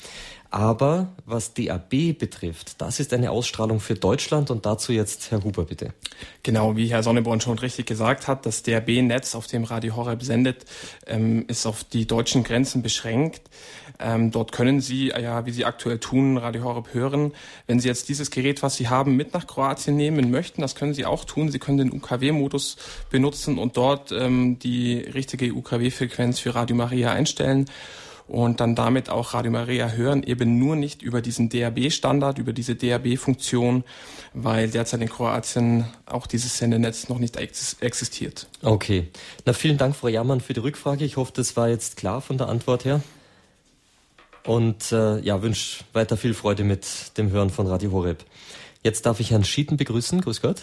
Aber was DAB betrifft, das ist eine Ausstrahlung für Deutschland und dazu jetzt Herr Huber bitte. Genau, wie Herr Sonneborn schon richtig gesagt hat, das DAB-Netz, auf dem Radio Horeb sendet, ähm, ist auf die deutschen Grenzen beschränkt. Ähm, dort können Sie, ja, wie Sie aktuell tun, Radio Horeb hören. Wenn Sie jetzt dieses Gerät, was Sie haben, mit nach Kroatien nehmen möchten, das können Sie auch tun. Sie können den UKW-Modus benutzen und dort ähm, die richtige UKW-Frequenz für Radio Maria einstellen und dann damit auch Radio Maria hören, eben nur nicht über diesen DAB-Standard, über diese DAB-Funktion, weil derzeit in Kroatien auch dieses Sendenetz noch nicht existiert. Okay. Na, vielen Dank, Frau Jammann, für die Rückfrage. Ich hoffe, das war jetzt klar von der Antwort her. Und äh, ja, wünsche weiter viel Freude mit dem Hören von Radio Horeb. Jetzt darf ich Herrn Schieten begrüßen. Grüß Gott.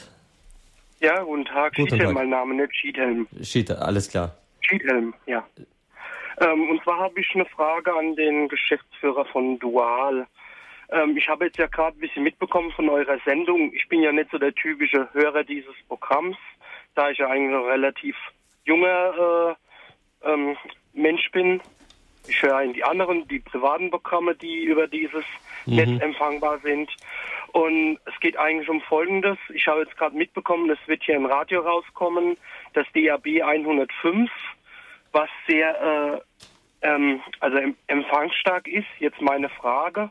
Ja, guten Tag. Guten Schiedhelm, Tag. mein Name, nicht Schiedhelm. Schieten, alles klar. Schiedhelm, ja. Ähm, und zwar habe ich eine Frage an den Geschäftsführer von Dual. Ähm, ich habe jetzt ja gerade ein bisschen mitbekommen von eurer Sendung. Ich bin ja nicht so der typische Hörer dieses Programms, da ich ja eigentlich noch relativ junger äh, ähm, Mensch bin. Ich höre in die anderen, die privaten Programme, die über dieses mhm. Netz empfangbar sind. Und es geht eigentlich um Folgendes. Ich habe jetzt gerade mitbekommen, es wird hier im Radio rauskommen, das DAB 105, was sehr äh, ähm, also empfangsstark ist. Jetzt meine Frage,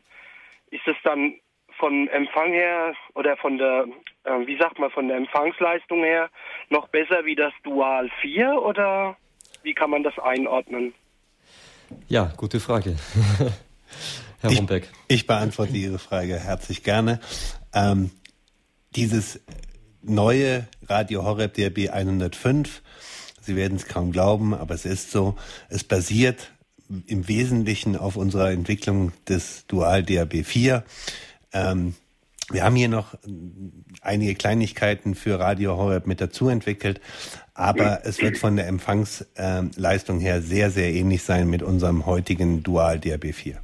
ist es dann von Empfang her oder von der, äh, wie sagt man, von der Empfangsleistung her noch besser wie das Dual 4 oder wie kann man das einordnen? Ja, gute Frage. <laughs> Herr ich, Rumbeck. Ich beantworte Ihre Frage herzlich gerne. Ähm, dieses neue Radio Horeb DRB 105, Sie werden es kaum glauben, aber es ist so, es basiert im Wesentlichen auf unserer Entwicklung des Dual DAB 4. Ähm, wir haben hier noch einige Kleinigkeiten für Radio Horeb mit dazu entwickelt, aber es wird von der Empfangsleistung her sehr, sehr ähnlich sein mit unserem heutigen Dual DAB 4.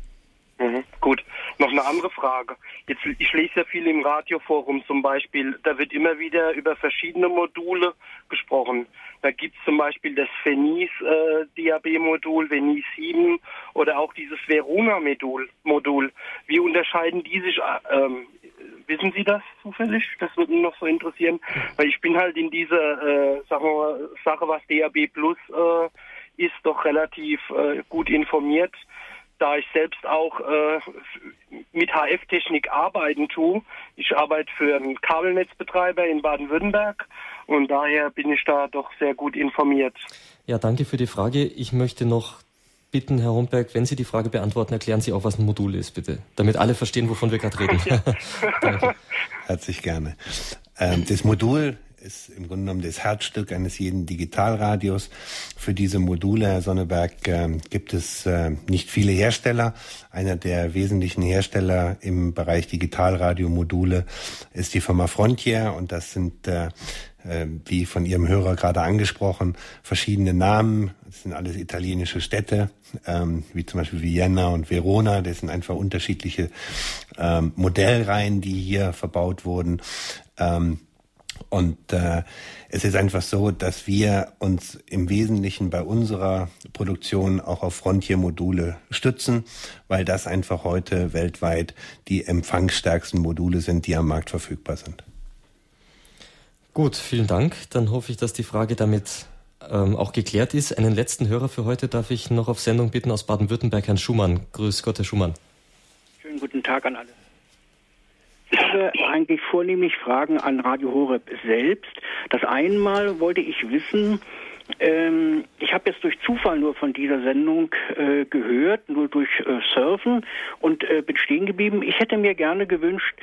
Mhm, gut. Noch eine andere Frage. Jetzt, ich lese ja viel im Radioforum zum Beispiel, da wird immer wieder über verschiedene Module gesprochen. Da gibt es zum Beispiel das Fenis äh, Venis 7 oder auch dieses Verona-Modul. Modul. Wie unterscheiden die sich? Äh, ähm, wissen Sie das zufällig? Das würde mich noch so interessieren, weil ich bin halt in dieser äh, Sache, Sache, was DAB Plus äh, ist, doch relativ äh, gut informiert da ich selbst auch äh, mit HF-Technik arbeiten tue. Ich arbeite für einen Kabelnetzbetreiber in Baden-Württemberg und daher bin ich da doch sehr gut informiert. Ja, danke für die Frage. Ich möchte noch bitten, Herr Homberg, wenn Sie die Frage beantworten, erklären Sie auch, was ein Modul ist, bitte, damit alle verstehen, wovon wir gerade reden. <laughs> danke. Herzlich gerne. Ähm, das Modul ist im Grunde genommen das Herzstück eines jeden Digitalradios. Für diese Module, Herr Sonneberg, äh, gibt es äh, nicht viele Hersteller. Einer der wesentlichen Hersteller im Bereich Digitalradiomodule ist die Firma Frontier und das sind äh, äh, wie von Ihrem Hörer gerade angesprochen, verschiedene Namen. Das sind alles italienische Städte, ähm, wie zum Beispiel Vienna und Verona. Das sind einfach unterschiedliche ähm, Modellreihen, die hier verbaut wurden. Ähm, und äh, es ist einfach so, dass wir uns im Wesentlichen bei unserer Produktion auch auf Frontier-Module stützen, weil das einfach heute weltweit die empfangsstärksten Module sind, die am Markt verfügbar sind. Gut, vielen Dank. Dann hoffe ich, dass die Frage damit ähm, auch geklärt ist. Einen letzten Hörer für heute darf ich noch auf Sendung bitten aus Baden-Württemberg, Herrn Schumann. Grüß Gott, Herr Schumann. Schönen guten Tag an alle. Ich habe eigentlich vornehmlich Fragen an Radio Horeb selbst. Das einmal wollte ich wissen, ähm, ich habe jetzt durch Zufall nur von dieser Sendung äh, gehört, nur durch äh, Surfen und äh, bin stehen geblieben. Ich hätte mir gerne gewünscht,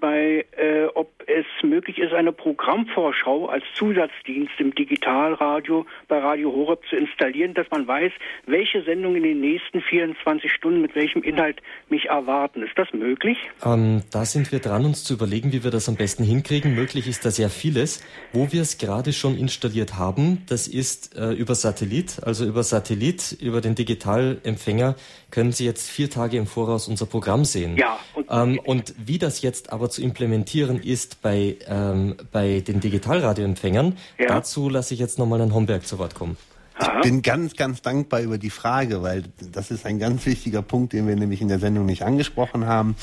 bei, äh, ob es möglich ist, eine Programmvorschau als Zusatzdienst im Digitalradio bei Radio Horeb zu installieren, dass man weiß, welche Sendungen in den nächsten 24 Stunden mit welchem Inhalt mich erwarten. Ist das möglich? Ähm, da sind wir dran, uns zu überlegen, wie wir das am besten hinkriegen. Möglich ist da sehr vieles. Wo wir es gerade schon installiert haben, das ist äh, über Satellit. Also über Satellit, über den Digitalempfänger können Sie jetzt vier Tage im Voraus unser Programm sehen. Ja. Und, ähm, und wie das jetzt aber zu implementieren ist bei, ähm, bei den Digitalradioempfängern, ja. dazu lasse ich jetzt nochmal Herrn Homberg zu Wort kommen. Ich bin ganz, ganz dankbar über die Frage, weil das ist ein ganz wichtiger Punkt, den wir nämlich in der Sendung nicht angesprochen haben.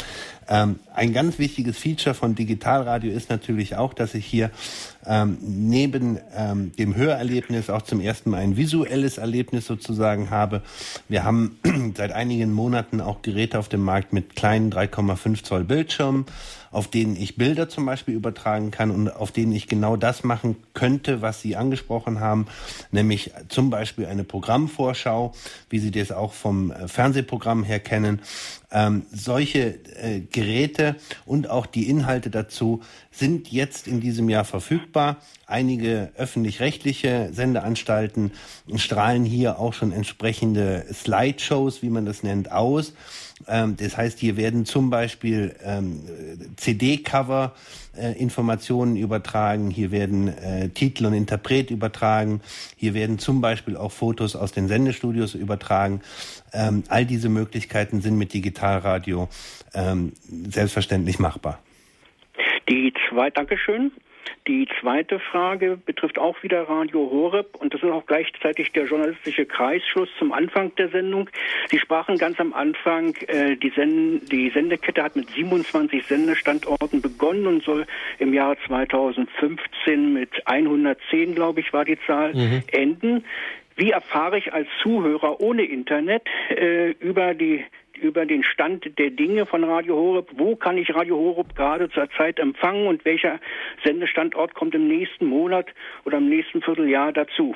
Ähm, ein ganz wichtiges Feature von Digitalradio ist natürlich auch, dass ich hier ähm, neben ähm, dem Hörerlebnis auch zum ersten Mal ein visuelles Erlebnis sozusagen habe. Wir haben <clears throat> seit einigen Monaten auch Geräte auf dem Markt mit kleinen 3,5 Zoll Bildschirmen auf denen ich Bilder zum Beispiel übertragen kann und auf denen ich genau das machen könnte, was Sie angesprochen haben, nämlich zum Beispiel eine Programmvorschau, wie Sie das auch vom äh, Fernsehprogramm her kennen. Ähm, solche äh, Geräte und auch die Inhalte dazu sind jetzt in diesem Jahr verfügbar. Einige öffentlich-rechtliche Sendeanstalten strahlen hier auch schon entsprechende Slideshows, wie man das nennt, aus. Ähm, das heißt, hier werden zum Beispiel ähm, CD-Cover äh, Informationen übertragen, hier werden äh, Titel und Interpret übertragen, hier werden zum Beispiel auch Fotos aus den Sendestudios übertragen. Ähm, all diese Möglichkeiten sind mit Digitalradio ähm, selbstverständlich machbar. Die zwei, Dankeschön. Die zweite Frage betrifft auch wieder Radio Horeb und das ist auch gleichzeitig der journalistische Kreisschluss zum Anfang der Sendung. Sie sprachen ganz am Anfang, äh, die, Send die Sendekette hat mit 27 Sendestandorten begonnen und soll im Jahr 2015 mit 110, glaube ich, war die Zahl, mhm. enden. Wie erfahre ich als Zuhörer ohne Internet äh, über die über den Stand der Dinge von Radio Horeb. Wo kann ich Radio Horeb gerade zur Zeit empfangen und welcher Sendestandort kommt im nächsten Monat oder im nächsten Vierteljahr dazu?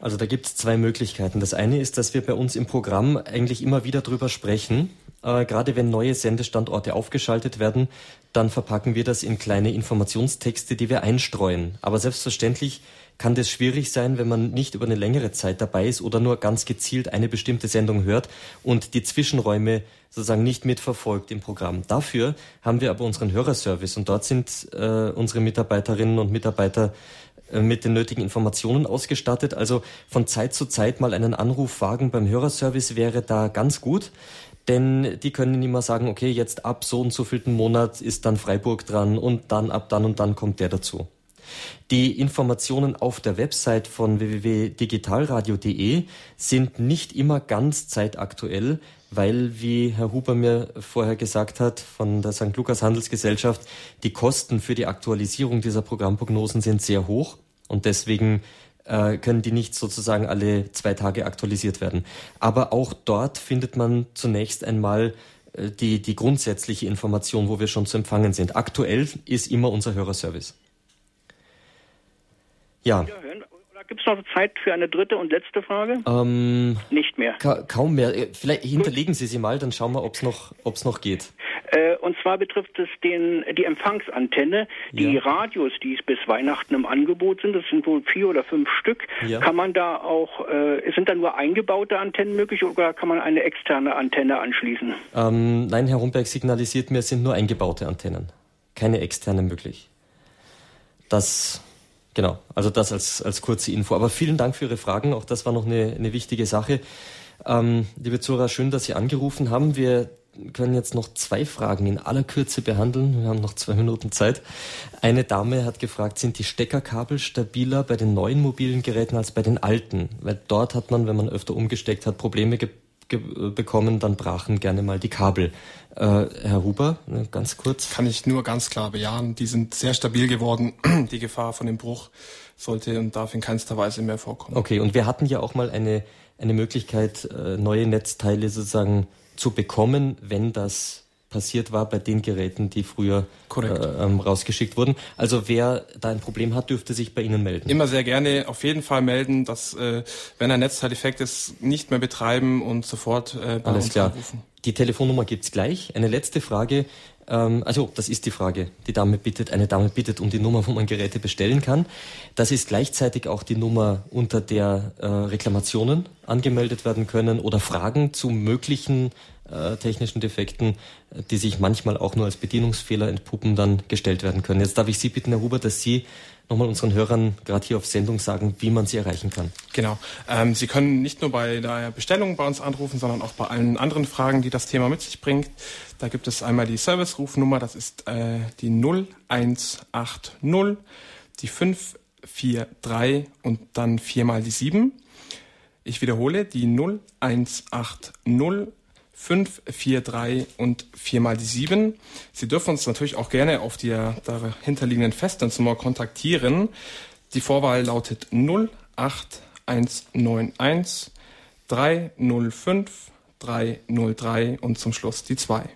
Also da gibt es zwei Möglichkeiten. Das eine ist, dass wir bei uns im Programm eigentlich immer wieder drüber sprechen. Äh, gerade wenn neue Sendestandorte aufgeschaltet werden, dann verpacken wir das in kleine Informationstexte, die wir einstreuen. Aber selbstverständlich kann das schwierig sein, wenn man nicht über eine längere Zeit dabei ist oder nur ganz gezielt eine bestimmte Sendung hört und die Zwischenräume sozusagen nicht mitverfolgt im Programm. Dafür haben wir aber unseren Hörerservice und dort sind äh, unsere Mitarbeiterinnen und Mitarbeiter äh, mit den nötigen Informationen ausgestattet. Also von Zeit zu Zeit mal einen Anruf wagen beim Hörerservice wäre da ganz gut. Denn die können immer sagen, okay, jetzt ab so und so vielten Monat ist dann Freiburg dran und dann ab dann und dann kommt der dazu. Die Informationen auf der Website von www.digitalradio.de sind nicht immer ganz zeitaktuell, weil, wie Herr Huber mir vorher gesagt hat, von der St. Lukas Handelsgesellschaft, die Kosten für die Aktualisierung dieser Programmprognosen sind sehr hoch und deswegen äh, können die nicht sozusagen alle zwei Tage aktualisiert werden. Aber auch dort findet man zunächst einmal äh, die, die grundsätzliche Information, wo wir schon zu empfangen sind. Aktuell ist immer unser Hörerservice. Ja. Gibt es noch Zeit für eine dritte und letzte Frage? Ähm, Nicht mehr. Ka kaum mehr. Äh, vielleicht hinterlegen Sie sie mal, dann schauen wir, ob es noch, ob's noch geht. Äh, und zwar betrifft es den, die Empfangsantenne. Die ja. Radios, die bis Weihnachten im Angebot sind, das sind wohl vier oder fünf Stück. Ja. Kann man da auch, äh, sind da nur eingebaute Antennen möglich oder kann man eine externe Antenne anschließen? Ähm, nein, Herr Rumberg signalisiert mir, es sind nur eingebaute Antennen. Keine externe möglich. Das Genau, also das als, als kurze Info. Aber vielen Dank für Ihre Fragen. Auch das war noch eine, eine wichtige Sache. Ähm, liebe Zora, schön, dass Sie angerufen haben. Wir können jetzt noch zwei Fragen in aller Kürze behandeln. Wir haben noch zwei Minuten Zeit. Eine Dame hat gefragt, sind die Steckerkabel stabiler bei den neuen mobilen Geräten als bei den alten? Weil dort hat man, wenn man öfter umgesteckt hat, Probleme bekommen, dann brachen gerne mal die Kabel. Äh, Herr Huber, äh, ganz kurz. Kann ich nur ganz klar bejahen. Die sind sehr stabil geworden. <clears throat> Die Gefahr von dem Bruch sollte und darf in keinster Weise mehr vorkommen. Okay, und wir hatten ja auch mal eine, eine Möglichkeit, äh, neue Netzteile sozusagen zu bekommen, wenn das passiert war bei den Geräten, die früher äh, ähm, rausgeschickt wurden. Also wer da ein Problem hat, dürfte sich bei Ihnen melden. Immer sehr gerne, auf jeden Fall melden, dass äh, wenn ein Netzteildefekt ist, nicht mehr betreiben und sofort äh, bei Alles uns klar. anrufen. Die Telefonnummer gibt's gleich. Eine letzte Frage. Ähm, also das ist die Frage. Die Dame bittet, eine Dame bittet um die Nummer, wo man Geräte bestellen kann. Das ist gleichzeitig auch die Nummer, unter der äh, Reklamationen angemeldet werden können oder Fragen zu möglichen äh, technischen Defekten, die sich manchmal auch nur als Bedienungsfehler entpuppen, dann gestellt werden können. Jetzt darf ich Sie bitten, Herr Huber, dass Sie nochmal unseren Hörern gerade hier auf Sendung sagen, wie man Sie erreichen kann. Genau. Ähm, Sie können nicht nur bei der Bestellung bei uns anrufen, sondern auch bei allen anderen Fragen, die das Thema mit sich bringt. Da gibt es einmal die Service-Rufnummer, das ist äh, die 0180, die 543 und dann viermal die 7. Ich wiederhole, die 0180 5, 4, 3 und 4 mal die 7. Sie dürfen uns natürlich auch gerne auf der dahinterliegenden Festnetznummer kontaktieren. Die Vorwahl lautet 08191 305 303 und zum Schluss die 2.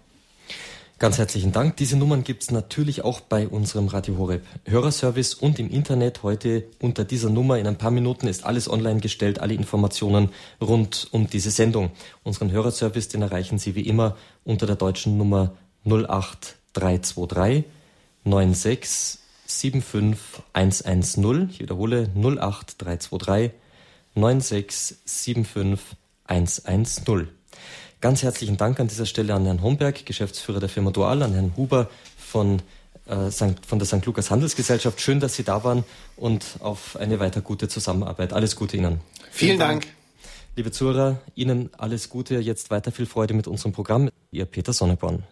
Ganz herzlichen Dank. Diese Nummern gibt es natürlich auch bei unserem Radio Horeb Hörerservice und im Internet. Heute unter dieser Nummer in ein paar Minuten ist alles online gestellt, alle Informationen rund um diese Sendung. Unseren Hörerservice, den erreichen Sie wie immer unter der deutschen Nummer 08323 96 75 110. Ich wiederhole 08323 96 75 110. Ganz herzlichen Dank an dieser Stelle an Herrn Homberg, Geschäftsführer der Firma Dual, an Herrn Huber von, äh, von der St. Lukas Handelsgesellschaft. Schön, dass Sie da waren und auf eine weiter gute Zusammenarbeit. Alles Gute Ihnen. Vielen Dank. Liebe Zuhörer, Ihnen alles Gute, jetzt weiter viel Freude mit unserem Programm. Ihr Peter Sonneborn.